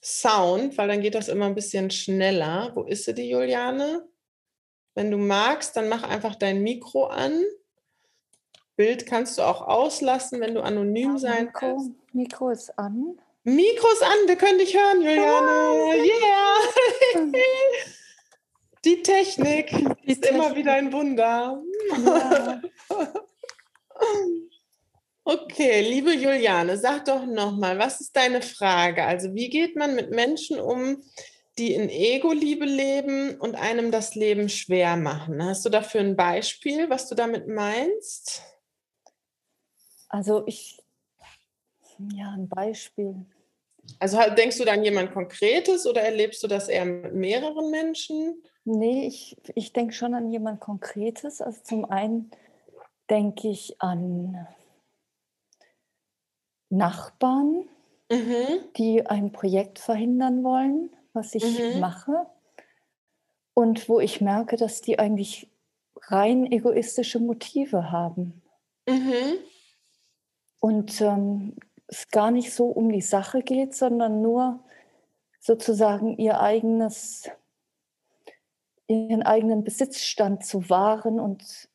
Sound, weil dann geht das immer ein bisschen schneller. Wo ist sie, die Juliane? Wenn du magst, dann mach einfach dein Mikro an. Bild kannst du auch auslassen, wenn du anonym sein willst. Mikro ist an. Mikro ist an, wir können dich hören, Juliane. Yeah! Die Technik Die ist Technik. immer wieder ein Wunder. Ja. Okay, liebe Juliane, sag doch nochmal, was ist deine Frage? Also, wie geht man mit Menschen um, die in Ego-Liebe leben und einem das Leben schwer machen? Hast du dafür ein Beispiel, was du damit meinst? Also ich, ja, ein Beispiel. Also denkst du dann jemand Konkretes oder erlebst du das eher mit mehreren Menschen? Nee, ich, ich denke schon an jemand Konkretes. Also zum einen denke ich an Nachbarn, mhm. die ein Projekt verhindern wollen, was ich mhm. mache. Und wo ich merke, dass die eigentlich rein egoistische Motive haben. Mhm. Und ähm, es gar nicht so um die Sache geht, sondern nur sozusagen ihr eigenes, ihren eigenen Besitzstand zu wahren und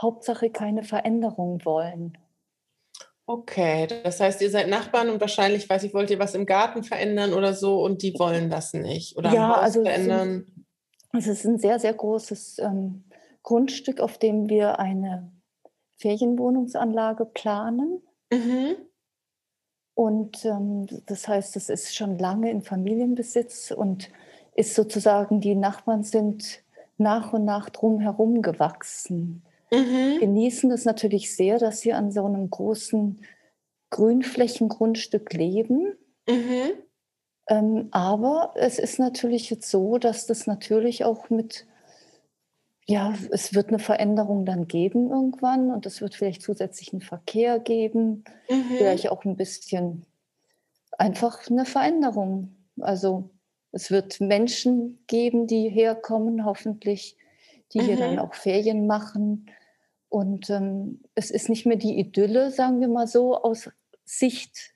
Hauptsache keine Veränderung wollen. Okay, das heißt, ihr seid Nachbarn und wahrscheinlich, weiß ich, wollt ihr was im Garten verändern oder so und die wollen das nicht oder ja, also verändern? Es ist, es ist ein sehr, sehr großes ähm, Grundstück, auf dem wir eine Ferienwohnungsanlage planen. Mhm. Und ähm, das heißt, es ist schon lange in Familienbesitz und ist sozusagen, die Nachbarn sind nach und nach drumherum gewachsen mhm. genießen es natürlich sehr, dass sie an so einem großen Grünflächengrundstück leben. Mhm. Ähm, aber es ist natürlich jetzt so, dass das natürlich auch mit, ja, es wird eine Veränderung dann geben irgendwann und es wird vielleicht zusätzlichen Verkehr geben, mhm. vielleicht auch ein bisschen einfach eine Veränderung. Also es wird Menschen geben, die herkommen, hoffentlich, die mhm. hier dann auch Ferien machen. Und ähm, es ist nicht mehr die Idylle, sagen wir mal so, aus Sicht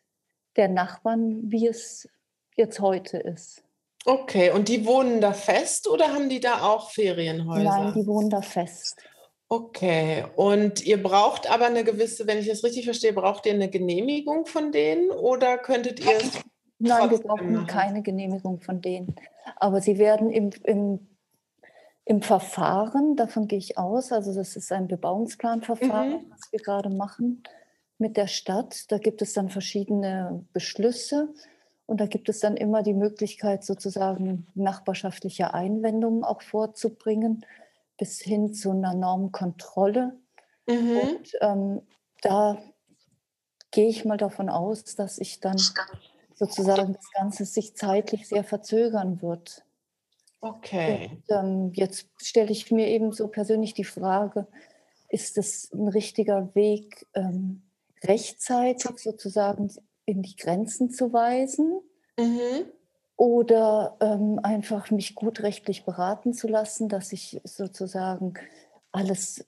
der Nachbarn, wie es jetzt heute ist. Okay, und die wohnen da fest oder haben die da auch Ferienhäuser? Nein, die wohnen da fest. Okay, und ihr braucht aber eine gewisse, wenn ich das richtig verstehe, braucht ihr eine Genehmigung von denen oder könntet ihr es? Nein, wir brauchen machen? keine Genehmigung von denen. Aber sie werden im, im im Verfahren, davon gehe ich aus, also das ist ein Bebauungsplanverfahren, mhm. was wir gerade machen mit der Stadt. Da gibt es dann verschiedene Beschlüsse und da gibt es dann immer die Möglichkeit, sozusagen nachbarschaftliche Einwendungen auch vorzubringen, bis hin zu einer Normkontrolle. Mhm. Und ähm, da gehe ich mal davon aus, dass ich dann sozusagen das Ganze sich zeitlich sehr verzögern wird. Okay. Und, ähm, jetzt stelle ich mir eben so persönlich die Frage, ist es ein richtiger Weg, ähm, rechtzeitig sozusagen in die Grenzen zu weisen? Mhm. Oder ähm, einfach mich gut rechtlich beraten zu lassen, dass ich sozusagen alles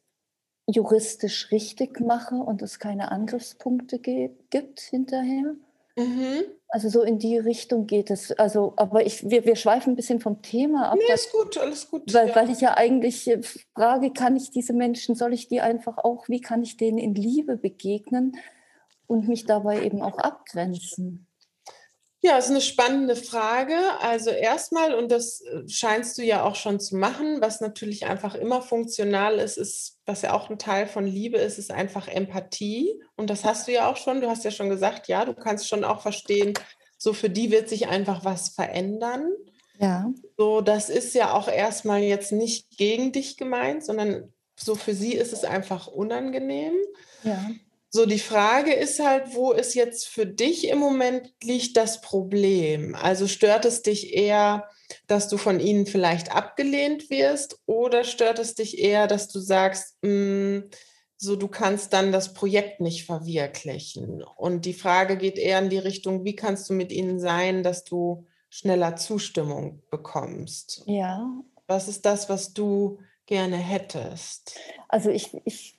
juristisch richtig mache und es keine Angriffspunkte gibt hinterher? Mhm. Also so in die Richtung geht es. Also, aber ich, wir, wir schweifen ein bisschen vom Thema ab. Nee, ist gut, alles gut. Weil, ja. weil ich ja eigentlich äh, frage, kann ich diese Menschen, soll ich die einfach auch, wie kann ich denen in Liebe begegnen und mich dabei eben auch abgrenzen? Ja, ist eine spannende Frage. Also erstmal, und das äh, scheinst du ja auch schon zu machen, was natürlich einfach immer funktional ist, ist, was ja auch ein Teil von Liebe ist, ist einfach Empathie. Und das hast du ja auch schon. Du hast ja schon gesagt, ja, du kannst schon auch verstehen, so für die wird sich einfach was verändern. Ja. So, das ist ja auch erstmal jetzt nicht gegen dich gemeint, sondern so für sie ist es einfach unangenehm. Ja. So, die Frage ist halt, wo ist jetzt für dich im Moment liegt das Problem? Also stört es dich eher, dass du von ihnen vielleicht abgelehnt wirst oder stört es dich eher, dass du sagst, mh, hm, so du kannst dann das Projekt nicht verwirklichen? Und die Frage geht eher in die Richtung, wie kannst du mit ihnen sein, dass du schneller Zustimmung bekommst? Ja. Was ist das, was du gerne hättest? Also ich, ich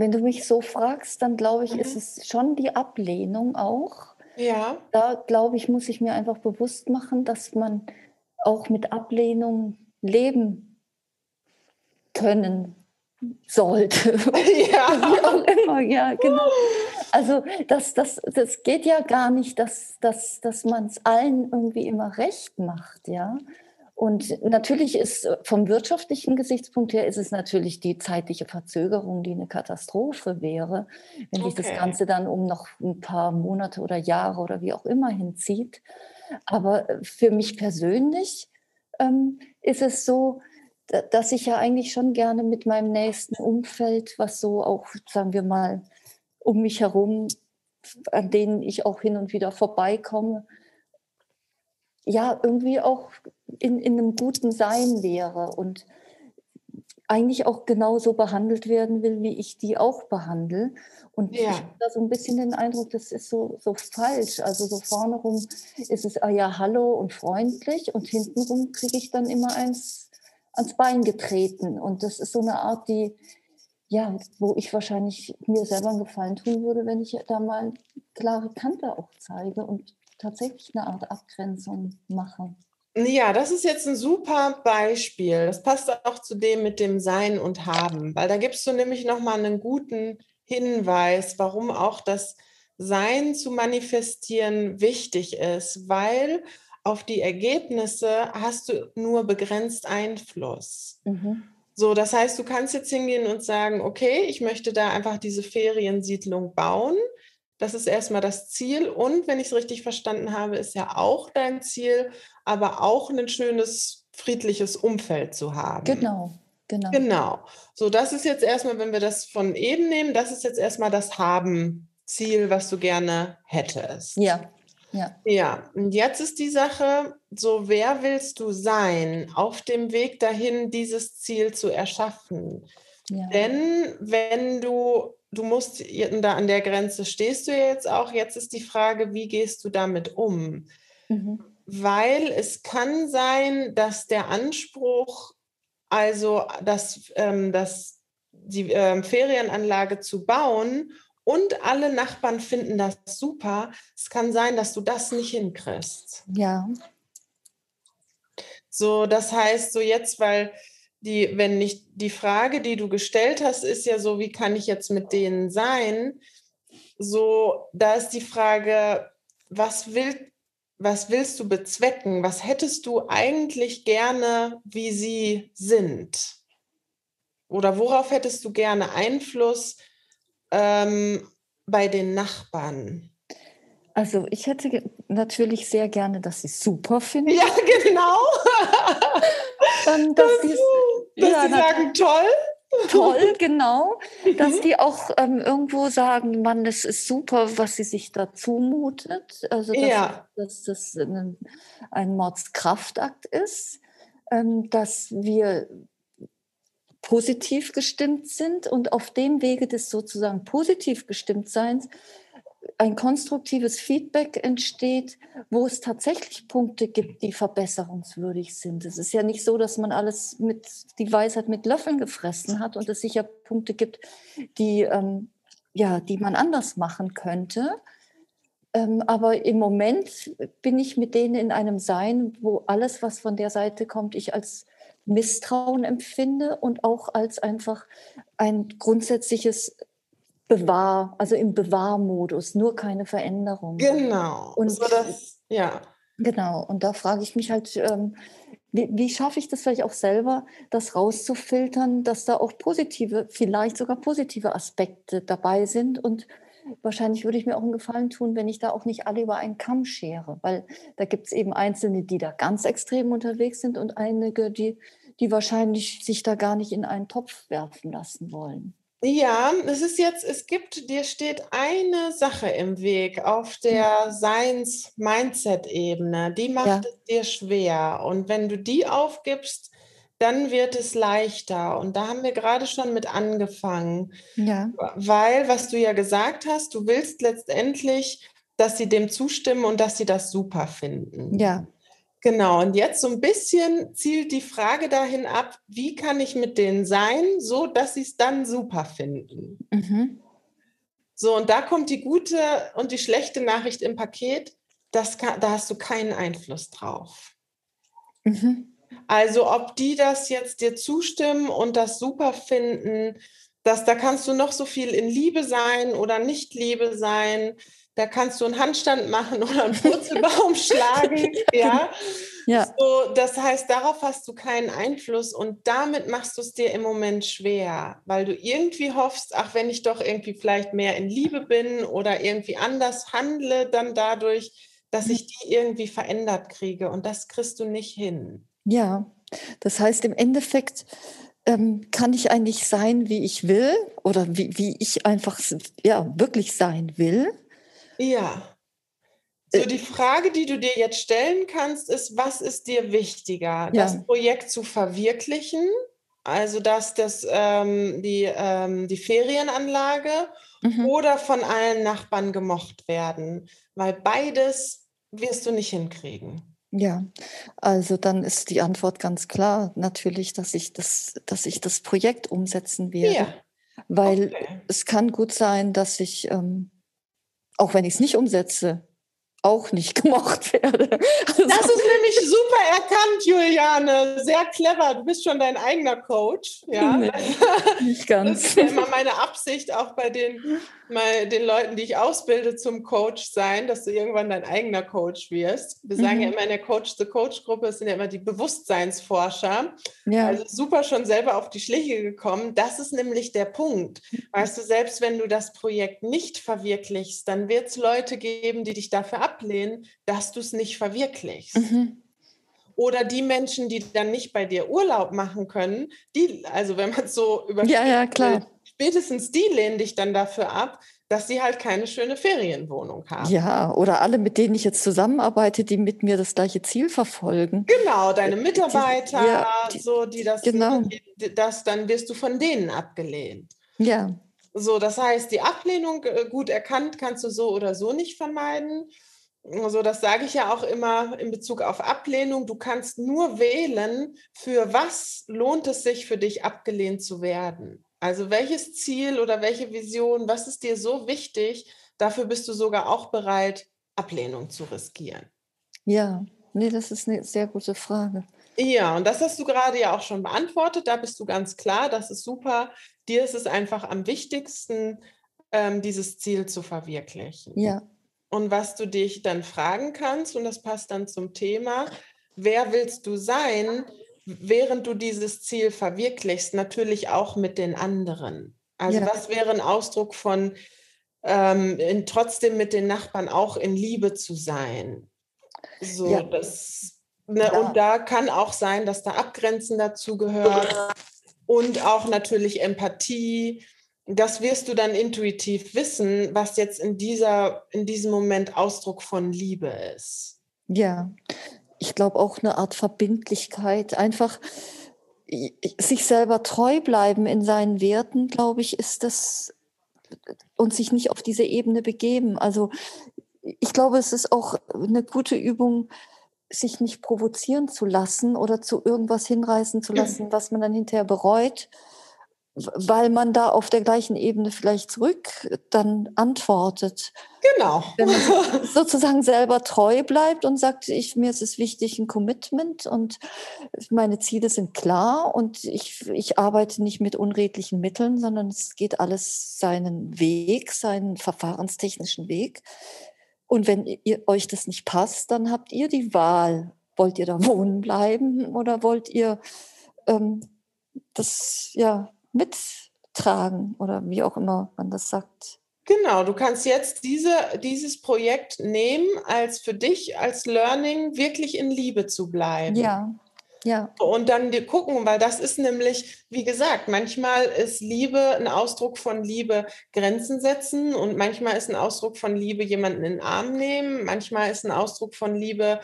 Wenn du mich so fragst, dann glaube ich, mhm. ist es schon die Ablehnung auch. Ja. Da glaube ich, muss ich mir einfach bewusst machen, dass man auch mit Ablehnung leben können sollte. <laughs> <laughs> Ja. Wie auch immer, ja, genau. Also das, das, das geht ja gar nicht, dass, dass, dass man es allen irgendwie immer recht macht, ja. Und natürlich ist äh, vom wirtschaftlichen Gesichtspunkt her ist es natürlich die zeitliche Verzögerung, die eine Katastrophe wäre, wenn sich okay. das Ganze dann um noch ein paar Monate oder Jahre oder wie auch immer hinzieht. Aber äh, für mich persönlich ähm, ist es so, dass ich ja eigentlich schon gerne mit meinem nächsten Umfeld, was so auch, sagen wir mal, um mich herum, an denen ich auch hin und wieder vorbeikomme, ja, irgendwie auch in, in einem guten Sein wäre und eigentlich auch genauso behandelt werden will, wie ich die auch behandle. Und ja. ich habe da so ein bisschen den Eindruck, das ist so, so falsch. Also so vorne rum ist es, ah ja, hallo und freundlich und hintenrum kriege ich dann immer eins ans Bein getreten. Und das ist so eine Art, die, ja, wo ich wahrscheinlich mir selber einen Gefallen tun würde, wenn ich da mal klare Kante auch zeige und tatsächlich eine Art Abgrenzung mache. Ja, das ist jetzt ein super Beispiel. Das passt auch zu dem mit dem Sein und Haben, weil da gibst du nämlich nochmal einen guten Hinweis, warum auch das Sein zu manifestieren wichtig ist, weil auf die Ergebnisse hast du nur begrenzt Einfluss. Mhm. So, das heißt, du kannst jetzt hingehen und sagen, okay, ich möchte da einfach diese Feriensiedlung bauen. Das ist erstmal das Ziel. Und wenn ich es richtig verstanden habe, ist ja auch dein Ziel, aber auch ein schönes, friedliches Umfeld zu haben. Genau, genau. Genau. So, das ist jetzt erstmal, wenn wir das von eben nehmen, das ist jetzt erstmal das Haben-Ziel, was du gerne hättest. Ja. Ja. ja, und jetzt ist die Sache, so wer willst du sein auf dem Weg dahin, dieses Ziel zu erschaffen? Ja. Denn wenn du du musst da an der Grenze stehst du jetzt auch. Jetzt ist die Frage, wie gehst du damit um? Mhm. Weil es kann sein, dass der Anspruch, also dass, ähm, dass die ähm, Ferienanlage zu bauen und alle Nachbarn finden das super, es kann sein, dass du das nicht hinkriegst. Ja. So, das heißt, so jetzt, weil die, wenn nicht die Frage, die du gestellt hast, ist ja so, wie kann ich jetzt mit denen sein? So, da ist die Frage, was will, was willst du bezwecken? Was hättest du eigentlich gerne, wie sie sind? Oder worauf hättest du gerne Einfluss ähm, bei den Nachbarn? Also ich hätte natürlich sehr gerne, dass sie super finden. Ja, <laughs> genau. Dann, dass das, dass ja, die sagen, toll. Toll, <laughs> genau. Dass mhm. die auch ähm, irgendwo sagen, Mann, das ist super, was sie sich da zumutet. Also, dass, ja. dass das ein, ein Mordskraftakt ist, ähm, dass wir positiv gestimmt sind und auf dem Wege des sozusagen positiv gestimmt Seins ein konstruktives Feedback entsteht, wo es tatsächlich Punkte gibt, die verbesserungswürdig sind. Es ist ja nicht so, dass man alles mit die Weisheit mit Löffeln gefressen hat und es sicher Punkte gibt, die, ähm, ja, die man anders machen könnte. Ähm, aber im Moment bin ich mit denen in einem Sein, wo alles, was von der Seite kommt, ich als Misstrauen empfinde und auch als einfach ein grundsätzliches Bewahr, also im Bewahrmodus, nur keine Veränderung. Genau. Und so das, ja. Genau. Und da frage ich mich halt, ähm, wie, wie, schaffe ich das vielleicht auch selber, das rauszufiltern, dass da auch positive, vielleicht sogar positive Aspekte dabei sind und wahrscheinlich würde ich mir auch einen Gefallen tun, wenn ich da auch nicht alle über einen Kamm schere, weil da gibt es eben Einzelne, die da ganz extrem unterwegs sind und einige, die, die wahrscheinlich sich da gar nicht in einen Topf werfen lassen wollen. Ja, es ist jetzt, es gibt, dir steht eine Sache im Weg auf der Seins-Mindset-Ebene, die macht ja. es dir schwer. Und wenn du die aufgibst, dann wird es leichter. Und da haben wir gerade schon mit angefangen. Ja. Weil, was du ja gesagt hast, du willst letztendlich, dass sie dem zustimmen und dass sie das super finden. Ja. Genau, und jetzt so ein bisschen zielt die Frage dahin ab, wie kann ich mit denen sein, so dass sie es dann super finden. Mhm. So, und da kommt die gute und die schlechte Nachricht im Paket, das kann, da hast du keinen Einfluss drauf. Mhm. Also ob die das jetzt dir zustimmen und das super finden, dass da kannst du noch so viel in Liebe sein oder nicht Liebe sein da kannst du einen Handstand machen <laughs> oder einen Purzelbaum schlagen. <laughs> Ja. ja. So, das heißt, darauf hast du keinen Einfluss und damit machst du es dir im Moment schwer, weil du irgendwie hoffst, ach, wenn ich doch irgendwie vielleicht mehr in Liebe bin oder irgendwie anders handle, dann dadurch, dass ich die irgendwie verändert kriege und das kriegst du nicht hin. Ja, Das heißt, im Endeffekt ähm, kann ich eigentlich sein, wie ich will oder wie, wie ich einfach ja, wirklich sein will. Ja. So, äh, die Frage, die du dir jetzt stellen kannst, ist, was ist dir wichtiger? Ja. Das Projekt zu verwirklichen, also dass das ähm, die, ähm, die Ferienanlage mhm. oder von allen Nachbarn gemocht werden, weil beides wirst du nicht hinkriegen. Ja, also dann ist die Antwort ganz klar natürlich, dass ich das, dass ich das Projekt umsetzen werde. Ja. Weil okay. es kann gut sein, dass ich, ähm, auch wenn ich es nicht umsetze, auch nicht <laughs> gemocht werde. Also das ist nämlich super erkannt, Juliane. Sehr clever. Du bist schon dein eigener Coach. Ja? Nee, nicht ganz. Das ist ja immer meine Absicht, auch bei den, bei den Leuten, die ich ausbilde zum Coach sein, dass du irgendwann dein eigener Coach wirst. Wir sagen mhm. ja immer in der Coach-the-Coach-Gruppe, es sind ja immer die Bewusstseinsforscher. Ja. Also super schon selber auf die Schliche gekommen. Das ist nämlich der Punkt. Weißt du, selbst wenn du das Projekt nicht verwirklichst, dann wird es Leute geben, die dich dafür ablehnen, dass du es nicht verwirklichst. Mhm. Oder die Menschen, die dann nicht bei dir Urlaub machen können, die, also wenn man es so überspielt, ja, ja, klar. Spätestens die lehnen dich dann dafür ab, dass sie halt keine schöne Ferienwohnung haben. Ja, oder alle, mit denen ich jetzt zusammenarbeite, die mit mir das gleiche Ziel verfolgen. Genau, deine Mitarbeiter, die, ja, die, so, die das, genau. das, dann wirst du von denen abgelehnt. Ja. So, das heißt, die Ablehnung äh, gut erkannt kannst du so oder so nicht vermeiden. Also das sage ich ja auch immer in Bezug auf Ablehnung. Du kannst nur wählen, für was lohnt es sich für dich abgelehnt zu werden. Also welches Ziel oder welche Vision, was ist dir so wichtig, dafür bist du sogar auch bereit, Ablehnung zu riskieren. Ja, nee, das ist eine sehr gute Frage. Ja, und das hast du gerade ja auch schon beantwortet. Da bist du ganz klar, das ist super. Dir ist es einfach am wichtigsten, ähm, dieses Ziel zu verwirklichen. Ja. Und was du dich dann fragen kannst, und das passt dann zum Thema, wer willst du sein, während du dieses Ziel verwirklichst, natürlich auch mit den anderen. Also ja. was wäre ein Ausdruck von ähm, in, trotzdem mit den Nachbarn auch in Liebe zu sein? So, ja. das, ne, ja. Und da kann auch sein, dass da Abgrenzen dazu gehört und auch natürlich Empathie das wirst du dann intuitiv wissen, was jetzt in, dieser, in diesem Moment Ausdruck von Liebe ist. Ja, ich glaube auch eine Art Verbindlichkeit, einfach sich selber treu bleiben in seinen Werten, glaube ich, ist das und sich nicht auf diese Ebene begeben. Also ich glaube, es ist auch eine gute Übung, sich nicht provozieren zu lassen oder zu irgendwas hinreißen zu <clears throat> lassen, was man dann hinterher bereut, weil man da auf der gleichen Ebene vielleicht zurück dann antwortet. Genau. Wenn man <laughs> sozusagen selber treu bleibt und sagt, ich, mir ist es wichtig, ein Commitment und meine Ziele sind klar und ich, ich arbeite nicht mit unredlichen Mitteln, sondern es geht alles seinen Weg, seinen verfahrenstechnischen Weg. Und wenn ihr, euch das nicht passt, dann habt ihr die Wahl. Wollt ihr da <laughs> wohnen bleiben oder wollt ihr ähm, das, ja, mittragen oder wie auch immer man das sagt. Genau, du kannst jetzt diese, dieses Projekt nehmen, als für dich als Learning wirklich in Liebe zu bleiben. Ja. Ja. Und dann dir gucken, weil das ist nämlich, wie gesagt, manchmal ist Liebe ein Ausdruck von Liebe Grenzen setzen und manchmal ist ein Ausdruck von Liebe jemanden in den Arm nehmen, manchmal ist ein Ausdruck von Liebe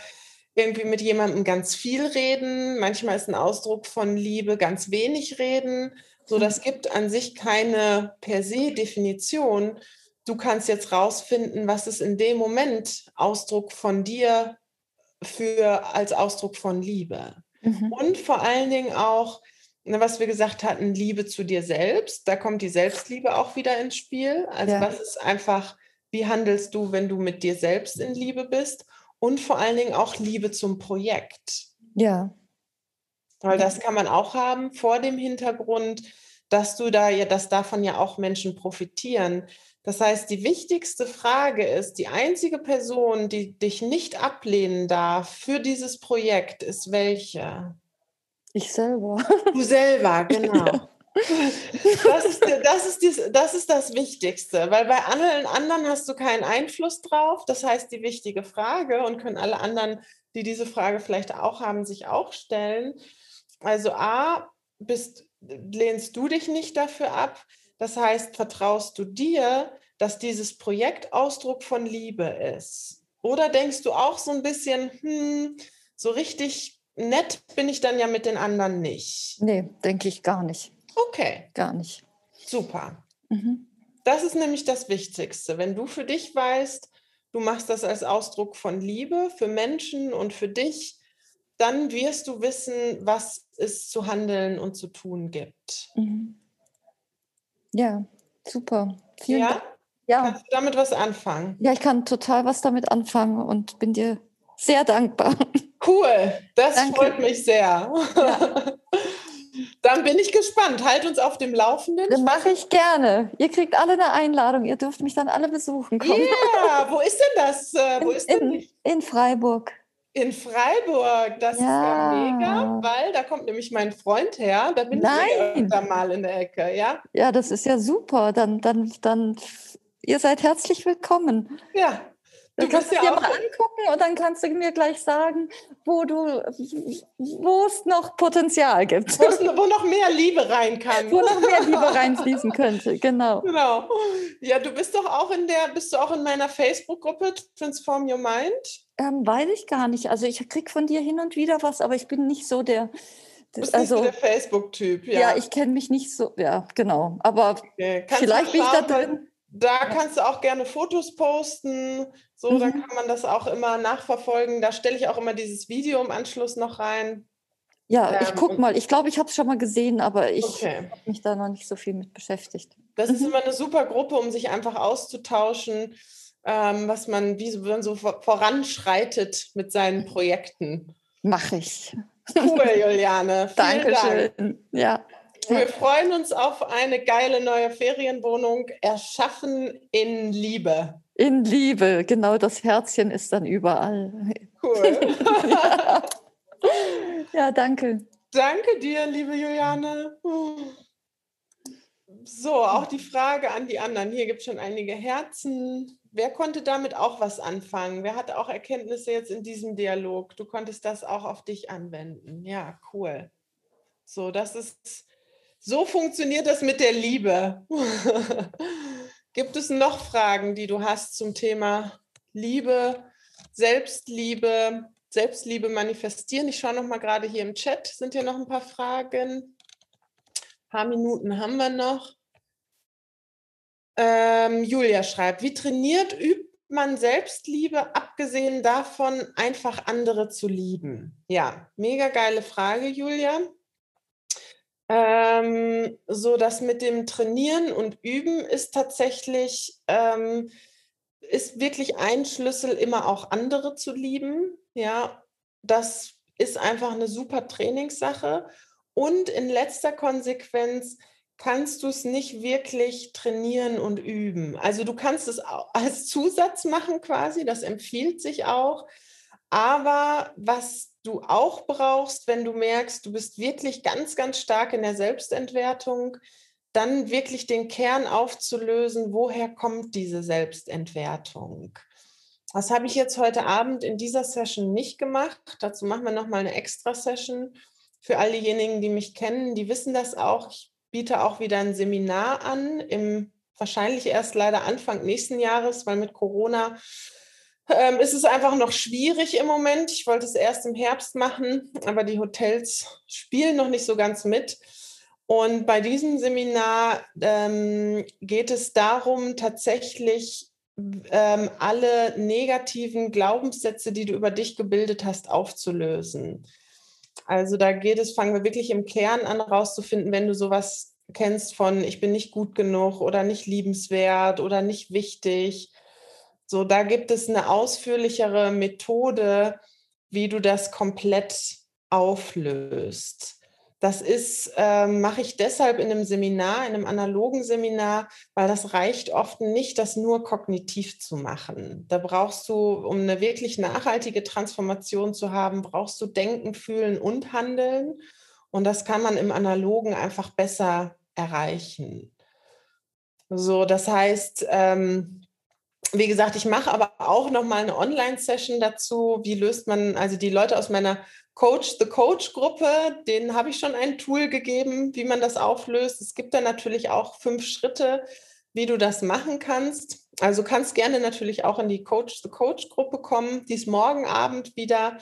irgendwie mit jemandem ganz viel reden, manchmal ist ein Ausdruck von Liebe ganz wenig reden. So, das gibt an sich keine per se Definition. Du kannst jetzt rausfinden, was ist in dem Moment Ausdruck von dir für als Ausdruck von Liebe. Mhm. Und vor allen Dingen auch, ne, was wir gesagt hatten, Liebe zu dir selbst. Da kommt die Selbstliebe auch wieder ins Spiel. Also ja. was ist einfach, wie handelst du, wenn du mit dir selbst in Liebe bist? Und vor allen Dingen auch Liebe zum Projekt. Ja. Weil das kann man auch haben vor dem Hintergrund, dass du da ja, dass davon ja auch Menschen profitieren. Das heißt, die wichtigste Frage ist, die einzige Person, die dich nicht ablehnen darf für dieses Projekt, ist welche? Ich selber. Du selber, <laughs> genau. Das ist, das, ist dies, das ist das Wichtigste, weil bei allen anderen hast du keinen Einfluss drauf. Das heißt, die wichtige Frage und können alle anderen, die diese Frage vielleicht auch haben, sich auch stellen. Also A, bist, lehnst du dich nicht dafür ab. Das heißt, vertraust du dir, dass dieses Projekt Ausdruck von Liebe ist? Oder denkst du auch so ein bisschen, hm, so richtig nett bin ich dann ja mit den anderen nicht? Nee, denke ich gar nicht. Okay. Gar nicht. Super. Mhm. Das ist nämlich das Wichtigste. Wenn du für dich weißt, du machst das als Ausdruck von Liebe für Menschen und für dich, dann wirst du wissen, was es zu handeln und zu tun gibt. Mhm. Ja, super. Vielen ja? Dank. Ja. Kannst du damit was anfangen? Ja, ich kann total was damit anfangen und bin dir sehr dankbar. Cool, das Danke. freut mich sehr. Ja. <laughs> Dann bin ich gespannt. Halt uns auf dem Laufenden. Das mache ich gerne. Ihr kriegt alle eine Einladung. Ihr dürft mich dann alle besuchen. Ja, yeah. wo ist denn das? Äh, wo in, ist denn? In, in Freiburg. In Freiburg, das ja. ist ja mega, weil da kommt nämlich mein Freund her. Da bin Nein. ich da mal in der Ecke, ja? Ja, das ist ja super. Dann, dann, dann, ihr seid herzlich willkommen. Ja, Du kannst ja dir mal angucken und dann kannst du mir gleich sagen, wo du, wo es noch Potenzial gibt. Wo noch mehr Liebe rein kann. Wo noch mehr Liebe reinfließen könnte, genau. Genau. Ja, du bist doch auch in der, bist du auch in meiner Facebook-Gruppe Transform Your Mind? Ähm, weiß ich gar nicht. Also ich kriege von dir hin und wieder was, aber ich bin nicht so der. Du bist also, nicht so der Facebook-Typ, ja. Ja, ich kenne mich nicht so, ja, genau. Aber okay. vielleicht bin ich da drin. Da kannst du auch gerne Fotos posten. So, mhm. dann kann man das auch immer nachverfolgen. Da stelle ich auch immer dieses Video im Anschluss noch rein. Ja, ähm, ich gucke mal. Ich glaube, ich habe es schon mal gesehen, aber ich okay. habe mich da noch nicht so viel mit beschäftigt. Das mhm. ist immer eine super Gruppe, um sich einfach auszutauschen, ähm, was man, wie man so voranschreitet mit seinen Projekten. Mache ich. Cool, <laughs> Juliane. Dankeschön. Dank. Ja. Wir freuen uns auf eine geile neue Ferienwohnung, erschaffen in Liebe. In Liebe, genau, das Herzchen ist dann überall. Cool. ja. <laughs> ja, danke. Danke dir, liebe Juliane. So, auch die Frage an die anderen. Hier gibt es schon einige Herzen. Wer konnte damit auch was anfangen? Wer hat auch Erkenntnisse jetzt in diesem Dialog? Du konntest das auch auf dich anwenden. Ja, cool. So, das ist so funktioniert das mit der Liebe. <laughs> Gibt es noch Fragen, die du hast zum Thema Liebe, Selbstliebe, Selbstliebe manifestieren? Ich schaue noch mal gerade hier im Chat. Sind hier noch ein paar Fragen? Ein paar Minuten haben wir noch. Ähm, Julia schreibt, wie trainiert übt man Selbstliebe, abgesehen davon, einfach andere zu lieben? Ja, mega geile Frage, Julia. Ähm, so das mit dem Trainieren und Üben ist tatsächlich, ähm, ist wirklich ein Schlüssel, immer auch andere zu lieben. Ja, das ist einfach eine super Trainingssache. Und in letzter Konsequenz kannst du es nicht wirklich trainieren und üben. Also du kannst es <laughs> als Zusatz machen quasi, das empfiehlt sich auch. Aber was du auch brauchst, wenn du merkst, du bist wirklich ganz, ganz stark in der Selbstentwertung, dann wirklich den Kern aufzulösen, woher kommt diese Selbstentwertung. Das habe ich jetzt heute Abend in dieser Session nicht gemacht. Dazu machen wir nochmal eine Extra-Session. Für all diejenigen, die mich kennen, die wissen das auch. Ich biete auch wieder ein Seminar an, im wahrscheinlich erst leider Anfang nächsten Jahres, weil mit Corona ähm, ist es einfach noch schwierig im Moment. Ich wollte es erst im Herbst machen, aber die Hotels spielen noch nicht so ganz mit. Und bei diesem Seminar ähm, geht es darum, tatsächlich ähm, alle negativen Glaubenssätze, die du über dich gebildet hast, aufzulösen. Also da geht es, fangen wir wirklich im Kern an, rauszufinden, wenn du sowas kennst von ich bin nicht gut genug oder nicht liebenswert oder nicht wichtig so, da gibt es eine ausführlichere Methode, wie du das komplett auflöst. Das ist, äh, mache ich deshalb in einem Seminar, in einem analogen Seminar, weil das reicht oft nicht, das nur kognitiv zu machen. Da brauchst du, um eine wirklich nachhaltige Transformation zu haben, brauchst du Denken, Fühlen und Handeln. Und das kann man im Analogen einfach besser erreichen. So, das heißt, ähm, wie gesagt, ich mache aber auch noch mal eine Online-Session dazu. Wie löst man, also die Leute aus meiner Coach the Coach Gruppe, den habe ich schon ein Tool gegeben, wie man das auflöst. Es gibt da natürlich auch fünf Schritte, wie du das machen kannst. Also kannst gerne natürlich auch in die Coach the Coach Gruppe kommen. Die ist morgen Abend wieder.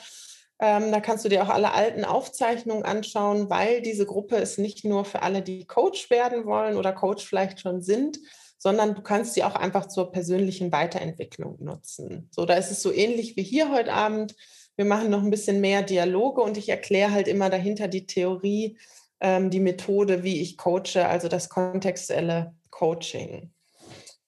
Ähm, da kannst du dir auch alle alten Aufzeichnungen anschauen, weil diese Gruppe ist nicht nur für alle, die Coach werden wollen oder Coach vielleicht schon sind, sondern du kannst sie auch einfach zur persönlichen Weiterentwicklung nutzen. So, da ist es so ähnlich wie hier heute Abend. Wir machen noch ein bisschen mehr Dialoge und ich erkläre halt immer dahinter die Theorie, ähm, die Methode, wie ich coache, also das kontextuelle Coaching.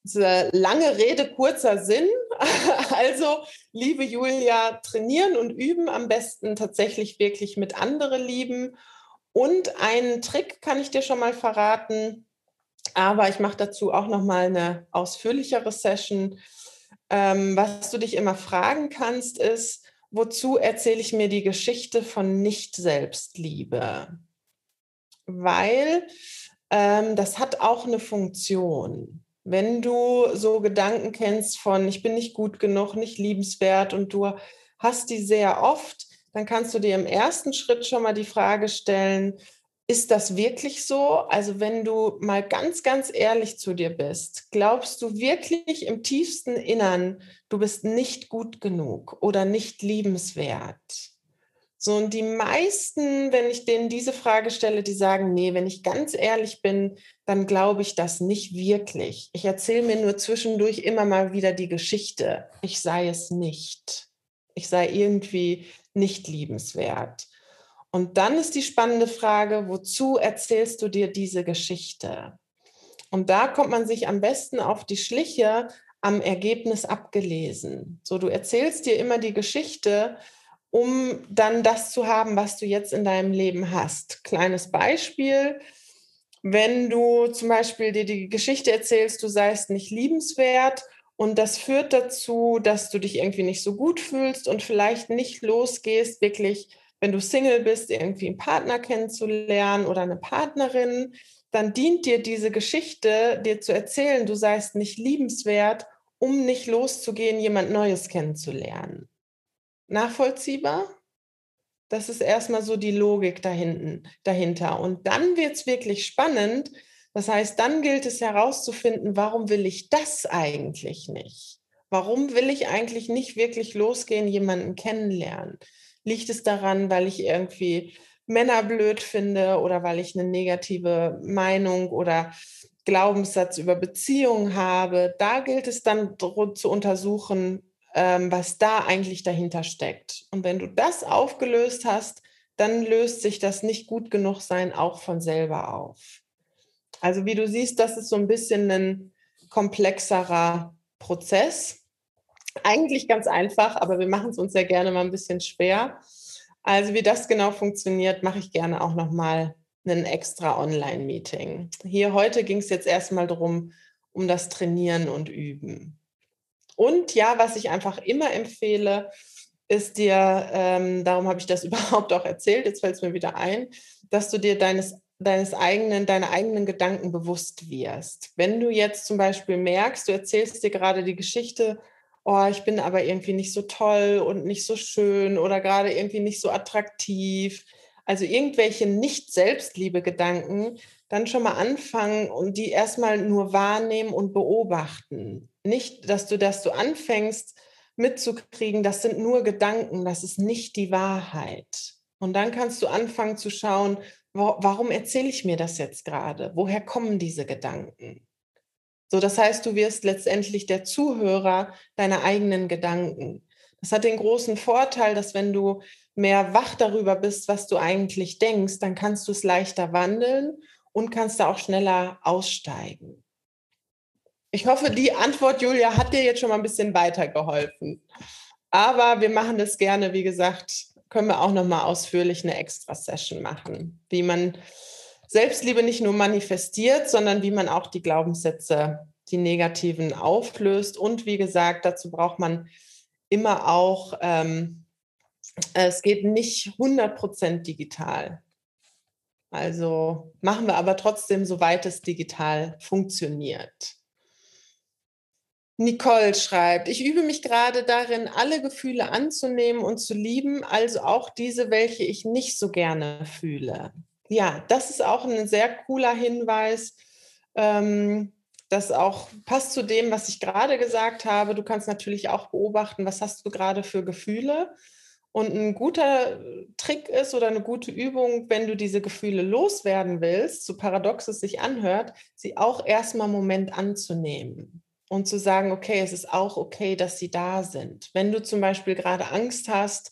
Lange Rede, kurzer Sinn. <laughs> Also, liebe Julia, trainieren und üben am besten tatsächlich wirklich mit anderen lieben. Und einen Trick kann ich dir schon mal verraten, aber ich mache dazu auch noch mal eine ausführlichere Session. Ähm, was du dich immer fragen kannst, ist, wozu erzähle ich mir die Geschichte von Nicht-Selbstliebe? Weil ähm, das hat auch eine Funktion. Wenn du so Gedanken kennst von, ich bin nicht gut genug, nicht liebenswert und du hast die sehr oft, dann kannst du dir im ersten Schritt schon mal die Frage stellen, ist das wirklich so? Also wenn du mal ganz, ganz ehrlich zu dir bist, glaubst du wirklich im tiefsten Innern, du bist nicht gut genug oder nicht liebenswert? So, und die meisten, wenn ich denen diese Frage stelle, die sagen, nee, wenn ich ganz ehrlich bin, dann glaube ich das nicht wirklich. Ich erzähle mir nur zwischendurch immer mal wieder die Geschichte. Ich sei es nicht. Ich sei irgendwie nicht liebenswert. Und dann ist die spannende Frage, wozu erzählst du dir diese Geschichte? Und da kommt man sich am besten auf die Schliche am Ergebnis abgelesen. So, du erzählst dir immer die Geschichte, um dann das zu haben, was du jetzt in deinem Leben hast. Kleines Beispiel. Wenn du zum Beispiel dir die Geschichte erzählst, du seist nicht liebenswert und das führt dazu, dass du dich irgendwie nicht so gut fühlst und vielleicht nicht losgehst, wirklich wenn du Single bist, irgendwie einen Partner kennenzulernen oder eine Partnerin, dann dient dir diese Geschichte, dir zu erzählen, du seist nicht liebenswert, um nicht loszugehen, jemand Neues kennenzulernen. Nachvollziehbar? Das ist erstmal so die Logik dahinten, dahinter. Und dann wird es wirklich spannend. Das heißt, dann gilt es herauszufinden, warum will ich das eigentlich nicht? Warum will ich eigentlich nicht wirklich losgehen, jemanden kennenlernen? Liegt es daran, weil ich irgendwie Männer blöd finde oder weil ich eine negative Meinung oder Glaubenssatz über Beziehungen habe? Da gilt es dann zu untersuchen, ähm, was da eigentlich dahinter steckt. Und wenn du das aufgelöst hast, dann löst sich das nicht gut genug sein auch von selber auf. Also wie du siehst, das ist so ein bisschen ein komplexerer Prozess eigentlich ganz einfach, aber wir machen es uns sehr gerne mal ein bisschen schwer. Also wie das genau funktioniert, mache ich gerne auch noch mal ein extra Online-Meeting. Hier heute ging es jetzt erstmal darum, um das Trainieren und Üben. Und ja, was ich einfach immer empfehle, ist dir, ähm, darum habe ich das <laughs> überhaupt auch erzählt, jetzt fällt es mir wieder ein, dass du dir deines, deines eigenen, deine eigenen Gedanken bewusst wirst. Wenn du jetzt zum Beispiel merkst, du erzählst dir gerade die Geschichte oh, ich bin aber irgendwie nicht so toll und nicht so schön oder gerade irgendwie nicht so attraktiv. Also irgendwelche Nicht-Selbstliebe-Gedanken dann schon mal anfangen und die erstmal nur wahrnehmen und beobachten. Nicht, dass du das so anfängst mitzukriegen, das sind nur Gedanken, das ist nicht die Wahrheit. Und dann kannst du anfangen zu schauen, warum erzähle ich mir das jetzt gerade? Woher kommen diese Gedanken? So, das heißt, du wirst letztendlich der Zuhörer deiner eigenen Gedanken. Das hat den großen Vorteil, dass wenn du mehr wach darüber bist, was du eigentlich denkst, dann kannst du es leichter wandeln und kannst da auch schneller aussteigen. Ich hoffe, die Antwort, Julia, hat dir jetzt schon mal ein bisschen weitergeholfen. Aber wir machen das gerne, wie gesagt, können wir auch noch mal ausführlich eine Extra-Session machen, wie man Selbstliebe nicht nur manifestiert, sondern wie man auch die Glaubenssätze, die negativen auflöst. Und wie gesagt, dazu braucht man immer auch, ähm, es geht nicht 100% digital. Also machen wir aber trotzdem, soweit es digital funktioniert. Nicole schreibt, ich übe mich gerade darin, alle Gefühle anzunehmen und zu lieben, also auch diese, welche ich nicht so gerne fühle. Ja, das ist auch ein sehr cooler Hinweis. Ähm, das auch passt zu dem, was ich gerade gesagt habe. Du kannst natürlich auch beobachten, was hast du gerade für Gefühle. Und ein guter Trick ist oder eine gute Übung, wenn du diese Gefühle loswerden willst, so paradox es sich anhört, sie auch erstmal Moment anzunehmen und zu sagen, okay, es ist auch okay, dass sie da sind. Wenn du zum Beispiel gerade Angst hast,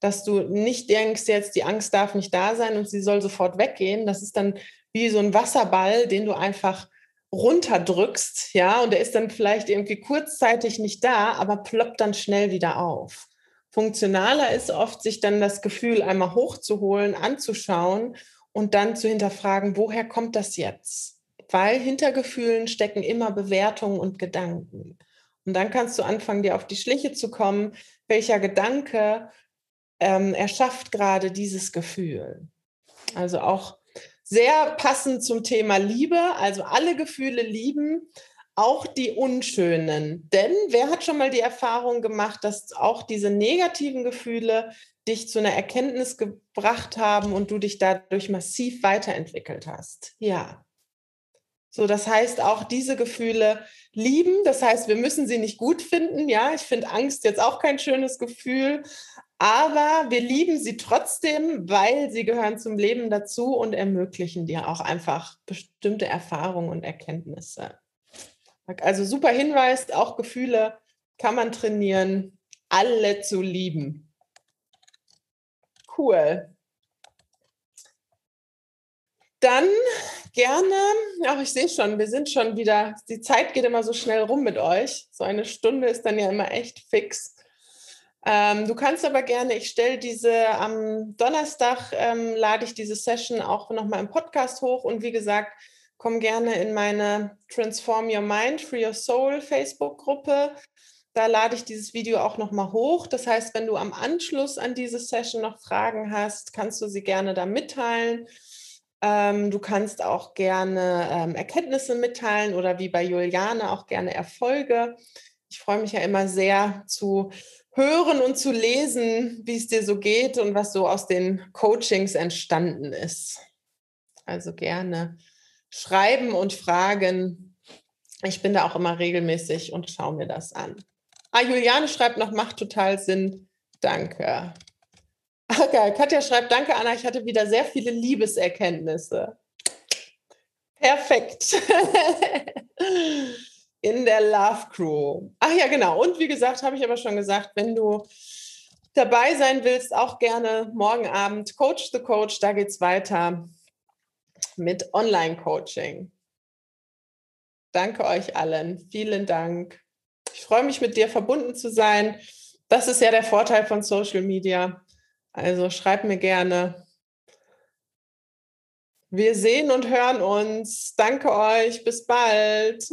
dass du nicht denkst, jetzt die Angst darf nicht da sein und sie soll sofort weggehen, das ist dann wie so ein Wasserball, den du einfach runterdrückst, ja, und der ist dann vielleicht irgendwie kurzzeitig nicht da, aber ploppt dann schnell wieder auf. Funktionaler ist oft, sich dann das Gefühl einmal hochzuholen, anzuschauen und dann zu hinterfragen, woher kommt das jetzt? Weil hinter Gefühlen stecken immer Bewertungen und Gedanken. Und dann kannst du anfangen, dir auf die Schliche zu kommen, welcher Gedanke ähm, erschafft gerade dieses Gefühl. Also auch sehr passend zum Thema Liebe, also alle Gefühle lieben, auch die unschönen. Denn wer hat schon mal die Erfahrung gemacht, dass auch diese negativen Gefühle dich zu einer Erkenntnis gebracht haben und du dich dadurch massiv weiterentwickelt hast? Ja. So, das heißt, auch diese Gefühle lieben. Das heißt, wir müssen sie nicht gut finden. Ja, ich finde Angst jetzt auch kein schönes Gefühl, aber wir lieben sie trotzdem, weil sie gehören zum Leben dazu und ermöglichen dir auch einfach bestimmte Erfahrungen und Erkenntnisse. Also super Hinweis, auch Gefühle kann man trainieren, alle zu lieben. Cool. Dann gerne, ach, ich sehe schon, wir sind schon wieder, die Zeit geht immer so schnell rum mit euch. So eine Stunde ist dann ja immer echt fix. Ähm, du kannst aber gerne, ich stelle diese am Donnerstag, ähm, lade ich diese Session auch nochmal im Podcast hoch und wie gesagt, komm gerne in meine Transform Your Mind, Free Your Soul Facebook-Gruppe. Da lade ich dieses Video auch nochmal hoch. Das heißt, wenn du am Anschluss an diese Session noch Fragen hast, kannst du sie gerne da mitteilen. Ähm, du kannst auch gerne ähm, Erkenntnisse mitteilen oder wie bei Juliane auch gerne Erfolge. Ich freue mich ja immer sehr zu hören und zu lesen, wie es dir so geht und was so aus den Coachings entstanden ist. Also gerne schreiben und fragen. Ich bin da auch immer regelmäßig und schaue mir das an. Ah, Juliane schreibt noch, macht total Sinn. Danke. Geil. Katja schreibt, danke Anna, ich hatte wieder sehr viele Liebeserkenntnisse. Perfekt. <laughs> in der Love Crew. Ach ja, genau. Und wie gesagt, habe ich aber schon gesagt, wenn du dabei sein willst, auch gerne morgen Abend Coach the Coach, da geht es weiter mit Online-Coaching. Danke euch allen. Vielen Dank. Ich freue mich, mit dir verbunden zu sein. Das ist ja der Vorteil von Social Media. Also schreib mir gerne. Wir sehen und hören uns. Danke euch. Bis bald.